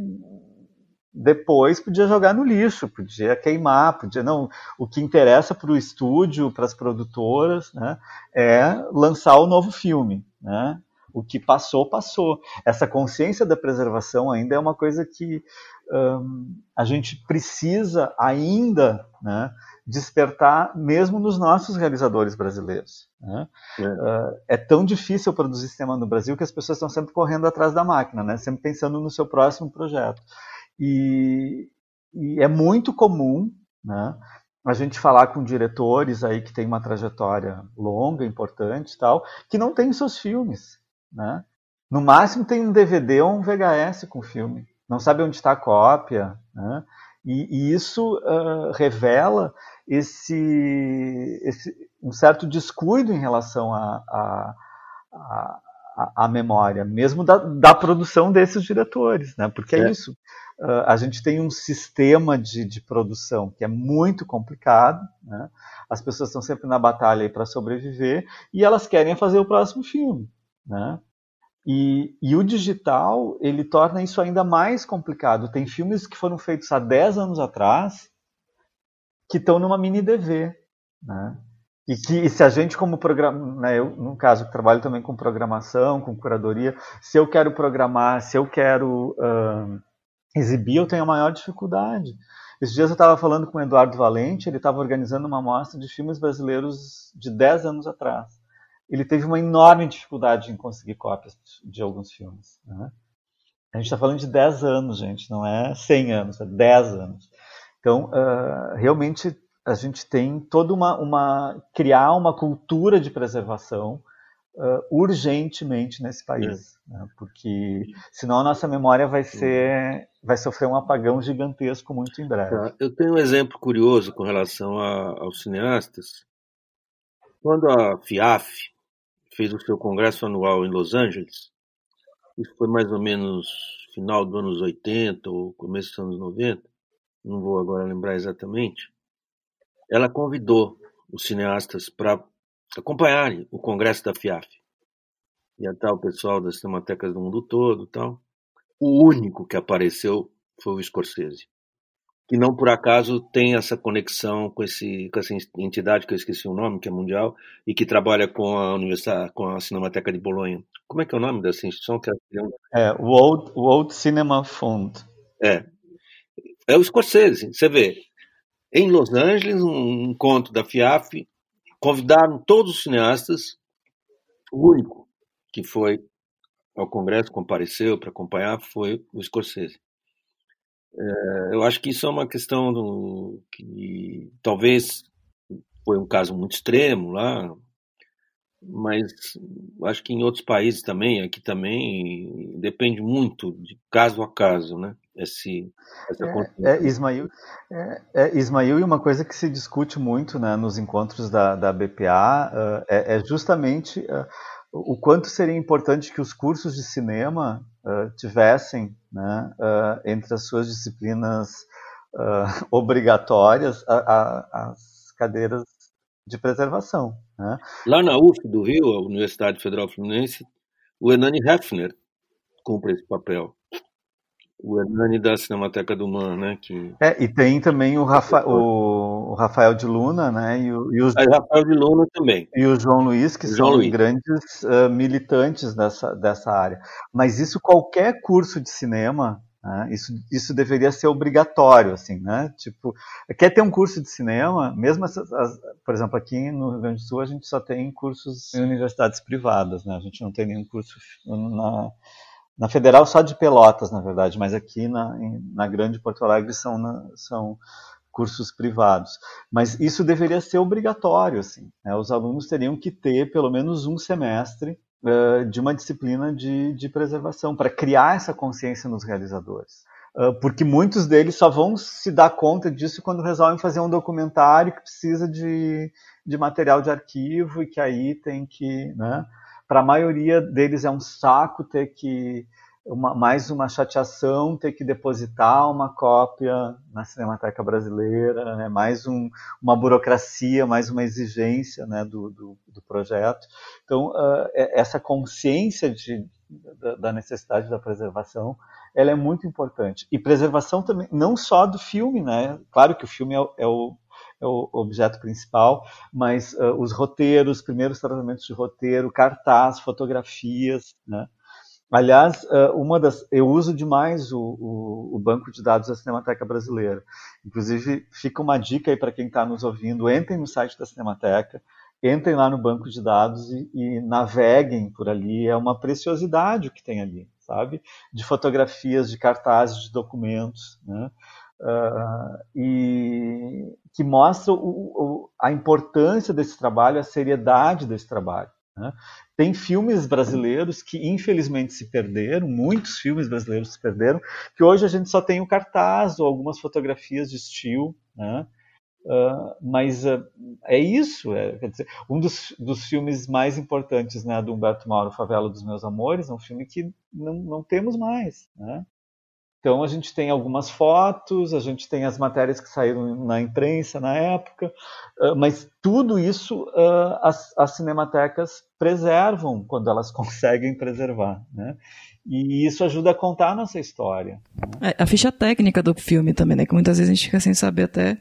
Speaker 4: depois podia jogar no lixo, podia queimar, podia não. O que interessa para o estúdio, para as produtoras, né, é lançar o novo filme, né? O que passou, passou. Essa consciência da preservação ainda é uma coisa que um, a gente precisa ainda né, despertar, mesmo nos nossos realizadores brasileiros. Né? É. Uh, é. tão difícil produzir cinema no Brasil que as pessoas estão sempre correndo atrás da máquina, né? sempre pensando no seu próximo projeto. E, e é muito comum né, a gente falar com diretores aí que tem uma trajetória longa, importante e tal, que não tem seus filmes. Né? No máximo tem um DVD ou um VHS com filme. Não sabe onde está a cópia. Né? E, e, isso uh, revela esse, esse, um certo descuido em relação a, a, a a, a, memória, mesmo da, da, produção desses diretores, né? Porque é, é isso. Uh, a gente tem um sistema de, de, produção que é muito complicado, né? As pessoas estão sempre na batalha para sobreviver e elas querem fazer o próximo filme, né? E, e, o digital, ele torna isso ainda mais complicado. Tem filmes que foram feitos há 10 anos atrás que estão numa mini DV, né? E que e se a gente como programa, né, eu no caso trabalho também com programação, com curadoria, se eu quero programar, se eu quero uh, exibir, eu tenho a maior dificuldade. Esses dias eu estava falando com o Eduardo Valente, ele estava organizando uma mostra de filmes brasileiros de 10 anos atrás. Ele teve uma enorme dificuldade em conseguir cópias de alguns filmes. Né? A gente está falando de 10 anos, gente, não é 100 anos, é 10 anos. Então, uh, realmente a gente tem toda uma, uma criar uma cultura de preservação uh, urgentemente nesse país, é. né? porque senão a nossa memória vai ser vai sofrer um apagão gigantesco muito em breve. Tá.
Speaker 3: Eu tenho um exemplo curioso com relação a, aos cineastas. Quando a FIAF fez o seu congresso anual em Los Angeles, isso foi mais ou menos final dos anos 80 ou começo dos anos 90, não vou agora lembrar exatamente ela convidou os cineastas para acompanharem o congresso da FIAF. Ia estar o pessoal das cinematecas do mundo todo tal. O único que apareceu foi o Scorsese, que não por acaso tem essa conexão com, esse, com essa entidade que eu esqueci o nome, que é mundial, e que trabalha com a Universidade, com a Cinemateca de Bolonha. Como é que é o nome dessa instituição? Que
Speaker 4: é, o World, World Cinema Fund.
Speaker 3: É. É o Scorsese. Você vê, em Los Angeles, um encontro da FIAF, convidaram todos os cineastas, o único que foi ao Congresso, compareceu para acompanhar, foi o Scorsese. É, eu acho que isso é uma questão do, que talvez foi um caso muito extremo lá, mas acho que em outros países também, aqui também, depende muito de caso a caso, né? Esse, essa
Speaker 4: é, é, Ismael, é, é, e uma coisa que se discute muito né, nos encontros da, da BPA uh, é, é, justamente uh, o quanto seria importante que os cursos de cinema uh, tivessem né, entre as suas disciplinas *laughs* obrigatórias a, a, as cadeiras de preservação. Né?
Speaker 3: Lá na UF do Rio, a Universidade Federal Fluminense, o Hernani Hefner cumpre esse papel. O Hernani da Cinemateca do Man, né? Que...
Speaker 4: É, e tem também o, Rafa, o, o Rafael de Luna, né? E, o, e os,
Speaker 3: ah, Rafael de Luna também.
Speaker 4: E o João Luiz, que João são Luiz. grandes uh, militantes dessa, dessa área. Mas isso, qualquer curso de cinema né? Isso, isso deveria ser obrigatório, assim, né? Tipo, quer ter um curso de cinema, mesmo, as, as, por exemplo, aqui no Rio Grande do Sul a gente só tem cursos em universidades privadas, né? A gente não tem nenhum curso na, na Federal só de Pelotas, na verdade, mas aqui na, na Grande Porto Alegre são, na, são cursos privados. Mas isso deveria ser obrigatório, assim. Né? Os alunos teriam que ter pelo menos um semestre uh, de uma disciplina de, de preservação para criar essa consciência nos realizadores. Porque muitos deles só vão se dar conta disso quando resolvem fazer um documentário que precisa de, de material de arquivo e que aí tem que, né? Para a maioria deles é um saco ter que uma, mais uma chateação ter que depositar uma cópia na Cinemateca Brasileira, né? mais um, uma burocracia, mais uma exigência né, do, do, do projeto. Então, uh, essa consciência de, da, da, necessidade da preservação, ela é muito importante. E preservação também, não só do filme, né? Claro que o filme é, é o, é o objeto principal, mas uh, os roteiros, primeiros tratamentos de roteiro, cartaz, fotografias, né? Aliás, eh, uma das, eu uso demais o, o, o, banco de dados da Cinemateca Brasileira. Inclusive, fica uma dica aí para quem está nos ouvindo: entrem no site da Cinemateca, entrem lá no banco de dados e, e, naveguem por ali. É uma preciosidade o que tem ali, sabe? De fotografias, de cartazes, de documentos, né? Uh, e que mostra o, a importância desse trabalho, a seriedade desse trabalho. Né? Tem filmes brasileiros que infelizmente se perderam, muitos filmes brasileiros se perderam, que hoje a gente só tem o cartaz ou algumas fotografias de estilo, né? Uh, mas uh, é isso, é, quer dizer, um dos, dos, filmes mais importantes né, do Humberto Mauro, Favela dos Meus Amores, é um filme que não, não temos mais. Né? Então a gente tem algumas fotos, a gente tem as matérias que saíram na imprensa na época, ah, mas tudo isso uh, as, as, cinematecas preservam quando elas *laughs* conseguem preservar, né? E isso ajuda a contar a nossa história.
Speaker 1: Né? É, a ficha técnica do filme também, né? Que muitas vezes a gente fica sem saber até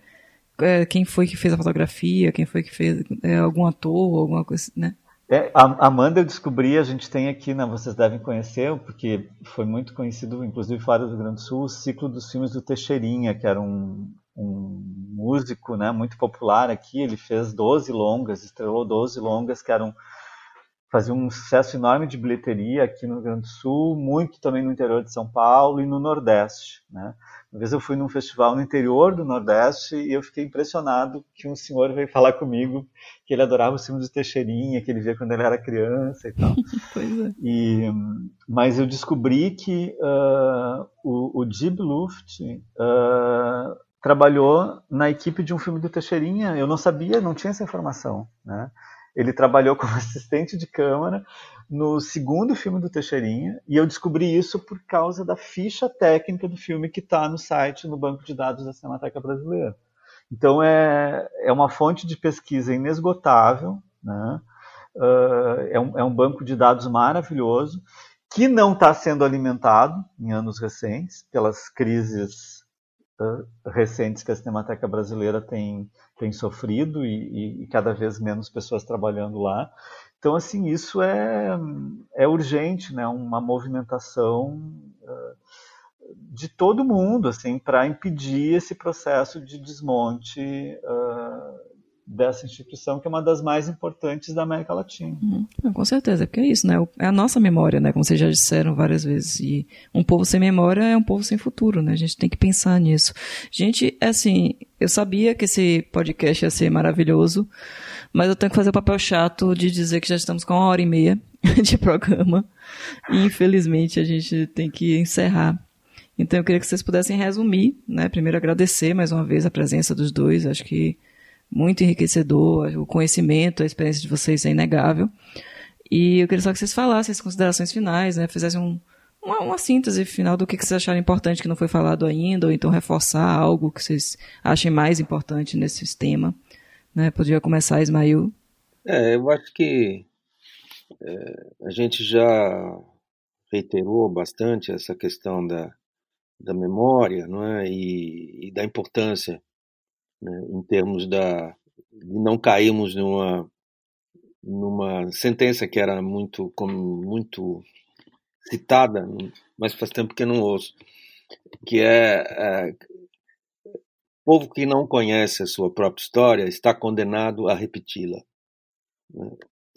Speaker 1: é, quem foi que fez a fotografia, quem foi que fez é, algum ator, alguma coisa, né?
Speaker 4: É, a Amanda eu descobri, a gente tem aqui, né, vocês devem conhecer, porque foi muito conhecido, inclusive fora do Rio Grande do Sul, o ciclo dos filmes do Teixeirinha, que era um, um músico né, muito popular aqui. Ele fez 12 longas, estrelou 12 longas, que eram fazia um sucesso enorme de bilheteria aqui no Rio Grande do Sul, muito também no interior de São Paulo e no Nordeste. Né? Uma vez eu fui num festival no interior do Nordeste e eu fiquei impressionado que um senhor veio falar comigo que ele adorava os filmes de Teixeirinha, que ele via quando ele era criança e tal. *laughs*
Speaker 1: pois é.
Speaker 4: E, mas eu descobri que uh, o, o Jib Luft uh, trabalhou na equipe de um filme do Teixeirinha. Eu não sabia, não tinha essa informação. Né? Ele trabalhou como *laughs* assistente de câmara no segundo filme do Teixeirinha, e eu descobri isso por causa da ficha técnica do filme que está no site, no banco de dados da Cinemateca Brasileira. Então é, é uma fonte de pesquisa inesgotável, né? Uh, é, um, é um banco de dados maravilhoso, que não está sendo alimentado em anos recentes pelas crises recentes que a Cinemateca Brasileira tem, tem sofrido e, e, e cada vez menos pessoas trabalhando lá. Então, assim, isso é, é urgente, né? Uma movimentação uh, de todo mundo, assim, para impedir esse processo de desmonte uh, dessa instituição, que é uma das mais importantes da América Latina.
Speaker 1: Uhum. Com certeza, porque é isso, né? É a nossa memória, né? Como vocês já disseram várias vezes. E um povo sem memória é um povo sem futuro, né? A gente tem que pensar nisso. Gente, é assim, eu sabia que esse podcast ia ser maravilhoso, mas eu tenho que fazer o papel chato de dizer que já estamos com uma hora e meia *laughs* de programa. E infelizmente a gente tem que encerrar. Então eu queria que vocês pudessem resumir, né? Primeiro agradecer mais uma vez a presença dos dois, acho que muito enriquecedor, o conhecimento, a experiência de vocês é inegável. E eu queria só que vocês falassem as considerações finais, né? Fizessem um, uma, uma, síntese final do que, que vocês acharam importante que não foi falado ainda, ou então reforçar algo que vocês achem mais importante nesse sistema. Né? Podia começar, Ismail.
Speaker 3: É, eu acho que é, a gente já reiterou bastante essa questão da, da memória não é? e, e da importância né? em termos da, de não cairmos numa, numa sentença que era muito, como, muito citada, mas faz tempo que não ouço, que é, é povo que não conhece a sua própria história está condenado a repeti-la. Né?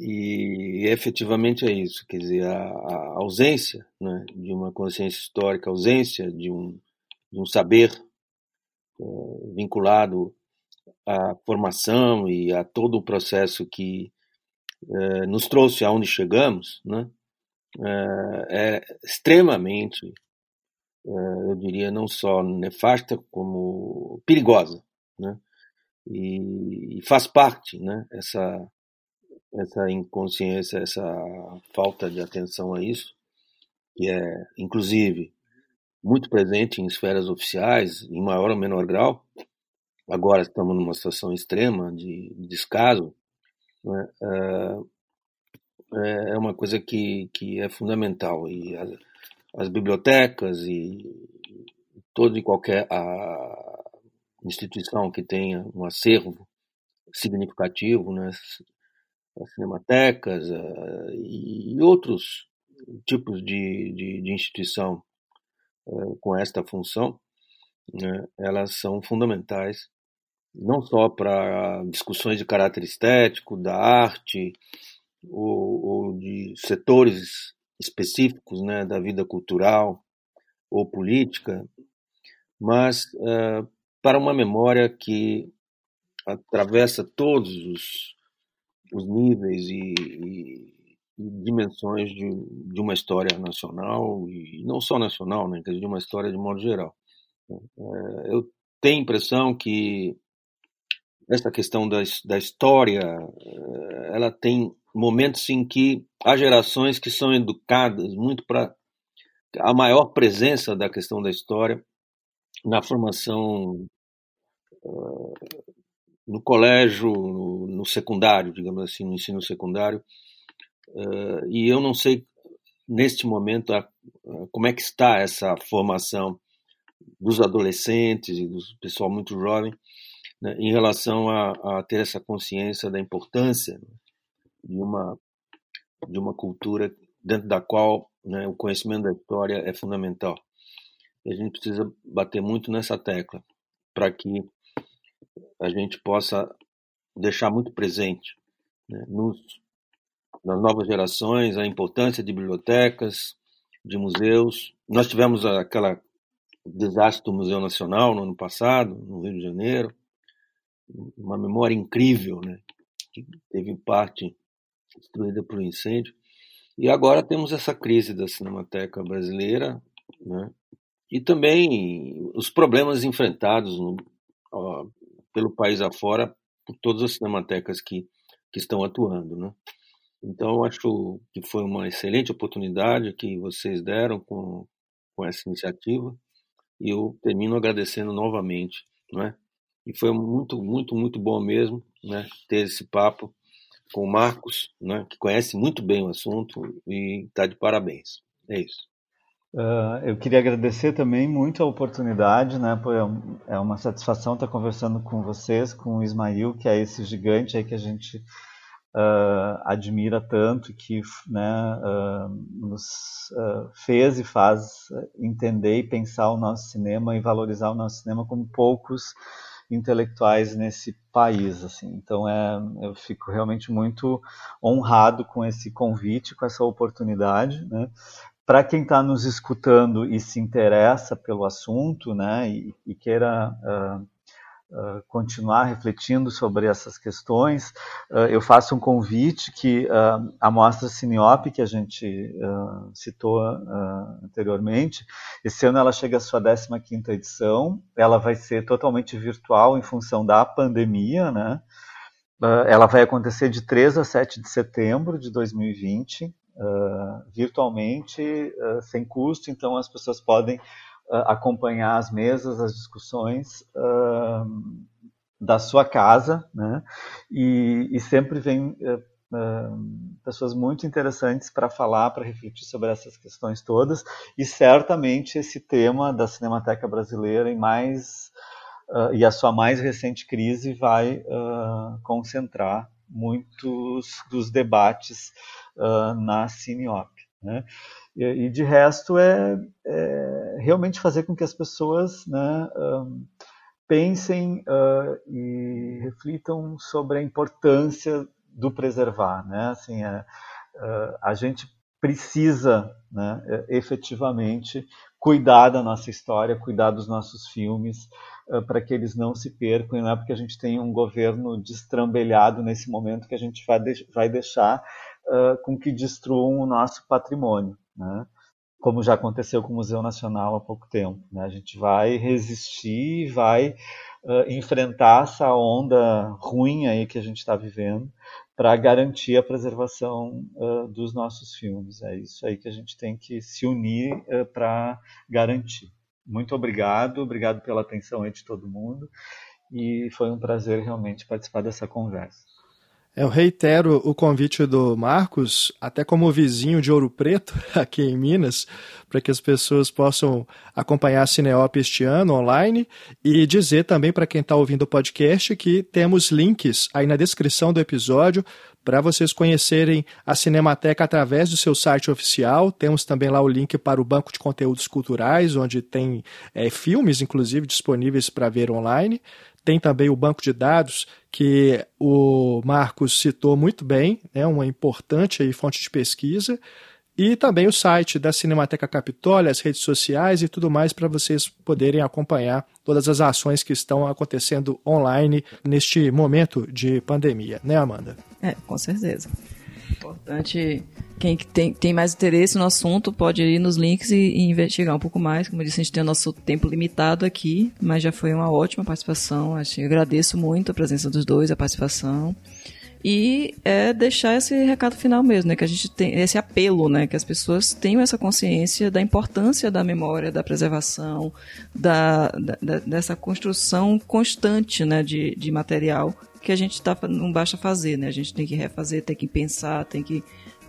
Speaker 3: e efetivamente é isso, quer dizer, a, a ausência né, de uma consciência histórica, a ausência de um, de um saber vinculado à formação e a todo o processo que é, nos trouxe aonde chegamos, né, é, é extremamente, eu diria, não só nefasta, como perigosa. Né, e, e faz parte né, essa essa inconsciência, essa falta de atenção a isso, que é, inclusive, muito presente em esferas oficiais, em maior ou menor grau. Agora estamos numa situação extrema de, descaso. Né? É, é uma coisa que, que é fundamental. E as, as bibliotecas e toda e qualquer a, instituição que tenha um acervo significativo, né, as cinematecas uh, e outros tipos de, de, de instituição com esta função, né, elas são fundamentais não só para discussões de caráter estético, da arte ou, ou de setores específicos né, da vida cultural ou política, mas uh, para uma memória que atravessa todos os os níveis e, e dimensões de, de, uma história nacional e não só nacional, né, de uma história de modo geral. É, eu tenho a impressão que essa questão da, da história, é, ela tem momentos em que há gerações que são educadas muito para a maior presença da questão da história na formação uh, no colégio, no, no, secundário, digamos assim, no ensino secundário. Uh, e eu não sei, neste momento, a, a, como é que está essa formação dos adolescentes e do pessoal muito jovem né, em relação a, a, ter essa consciência da importância de uma, de uma cultura dentro da qual né, o conhecimento da história é fundamental. E a gente precisa bater muito nessa tecla para que a gente possa deixar muito presente né, nos, nas novas gerações a importância de bibliotecas, de museus. Nós tivemos aquela desastre do Museu Nacional no ano passado, no Rio de Janeiro, uma memória incrível, né, que teve parte destruída por um incêndio. E agora temos essa crise da Cinemateca brasileira, né, e também os problemas enfrentados no, pelo país afora por todas as cinematecas que, que estão atuando, né? Então, acho que foi uma excelente oportunidade que vocês deram com, com essa iniciativa e eu termino agradecendo novamente, né? E foi muito, muito, muito bom mesmo, né? Ter esse papo com o Marcos, né? Que conhece muito bem o assunto e está de parabéns. É isso.
Speaker 4: Uh, eu queria agradecer também muito a oportunidade, né? É, é uma satisfação estar conversando com vocês, com o Ismail, que é esse gigante aí que a gente uh, admira tanto, que né, uh, nos fez e faz entender e pensar o nosso cinema e valorizar o nosso cinema como poucos intelectuais nesse país, assim. Então é, eu fico realmente muito honrado com esse convite, com essa oportunidade, né? para quem está nos escutando e se interessa pelo assunto, né, e, e queira uh, uh, continuar refletindo sobre essas questões, uh, eu faço um convite que a mostra Cineop, que a gente citou anteriormente, esse ano ela chega à sua 15ª edição, ela vai ser totalmente virtual em função da pandemia, né, ela vai acontecer de 3 a 7 de setembro de 2020, uh, virtualmente, uh, sem custo, então as pessoas podem uh, acompanhar as mesas, as discussões da sua casa, né? E, e sempre vem pessoas muito interessantes para falar, para refletir sobre essas questões todas, e certamente esse tema da Cinemateca Brasileira mais Uh, e a sua mais recente crise vai uh, concentrar muitos dos debates uh, na Cineop. Né? E, e, de resto é, é, realmente fazer com que as pessoas né, um, pensem uh, e reflitam sobre a importância do preservar, né? Assim, é, a gente precisa, né, efetivamente, cuidar da nossa história, cuidar dos nossos filmes, para que eles não se percam, não é porque a gente tem um governo destrambelhado nesse momento que a gente vai, de vai deixar com que destruam o nosso patrimônio. Né? como já aconteceu com o Museu Nacional há pouco tempo. Né? A gente vai resistir, vai uh, enfrentar essa onda ruim aí que a gente está vivendo para garantir a preservação uh, dos nossos filmes. É isso aí que a gente tem que se unir uh, para garantir. Muito obrigado, obrigado pela atenção aí de todo mundo e foi um prazer realmente participar dessa conversa.
Speaker 2: Eu reitero o convite do Marcos, até como vizinho de Ouro Preto, *laughs* aqui em Minas, para que as pessoas possam acompanhar a Cineop este ano online e dizer também para quem está ouvindo o podcast que temos links aí na descrição do episódio para vocês conhecerem a Cinemateca através do seu site oficial. Temos também lá o link para o banco de conteúdos culturais, onde tem é, filmes, inclusive, disponíveis para ver online. Tem também o banco de dados, que o Marcos citou muito bem, é né, uma importante aí, fonte de pesquisa. E também o site da Cinemateca Capitólio, as redes sociais e tudo mais para vocês poderem acompanhar todas as ações que estão acontecendo online neste momento de pandemia, né, Amanda?
Speaker 1: É, com certeza. Importante quem tem, tem mais interesse no assunto pode ir nos links e, e, investigar um pouco mais. Como eu disse, a gente tem o nosso tempo limitado aqui, mas já foi uma ótima participação. Acho, agradeço muito a presença dos dois, a participação. E é deixar esse recado final mesmo, né? Que a gente tem esse apelo, né? Que as pessoas tenham essa consciência da importância da memória, da preservação, da, da dessa construção constante, né? De, de material que a gente tá, não basta fazer, né? A gente tem que refazer, tem que pensar, tem que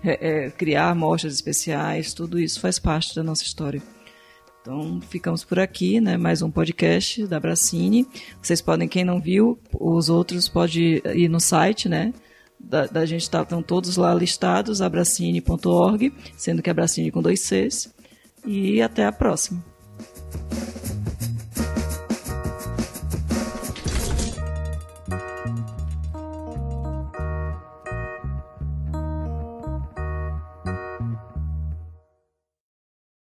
Speaker 1: é, é, criar mostras especiais, tudo isso faz parte da nossa história. Então, ficamos por aqui, né? Mais um podcast da Bracine. Vocês podem, quem não viu, os outros pode ir no site, né? Da, da gente tá, estão todos lá listados, abracine.org, sendo que abracine com dois Cs. E até a próxima.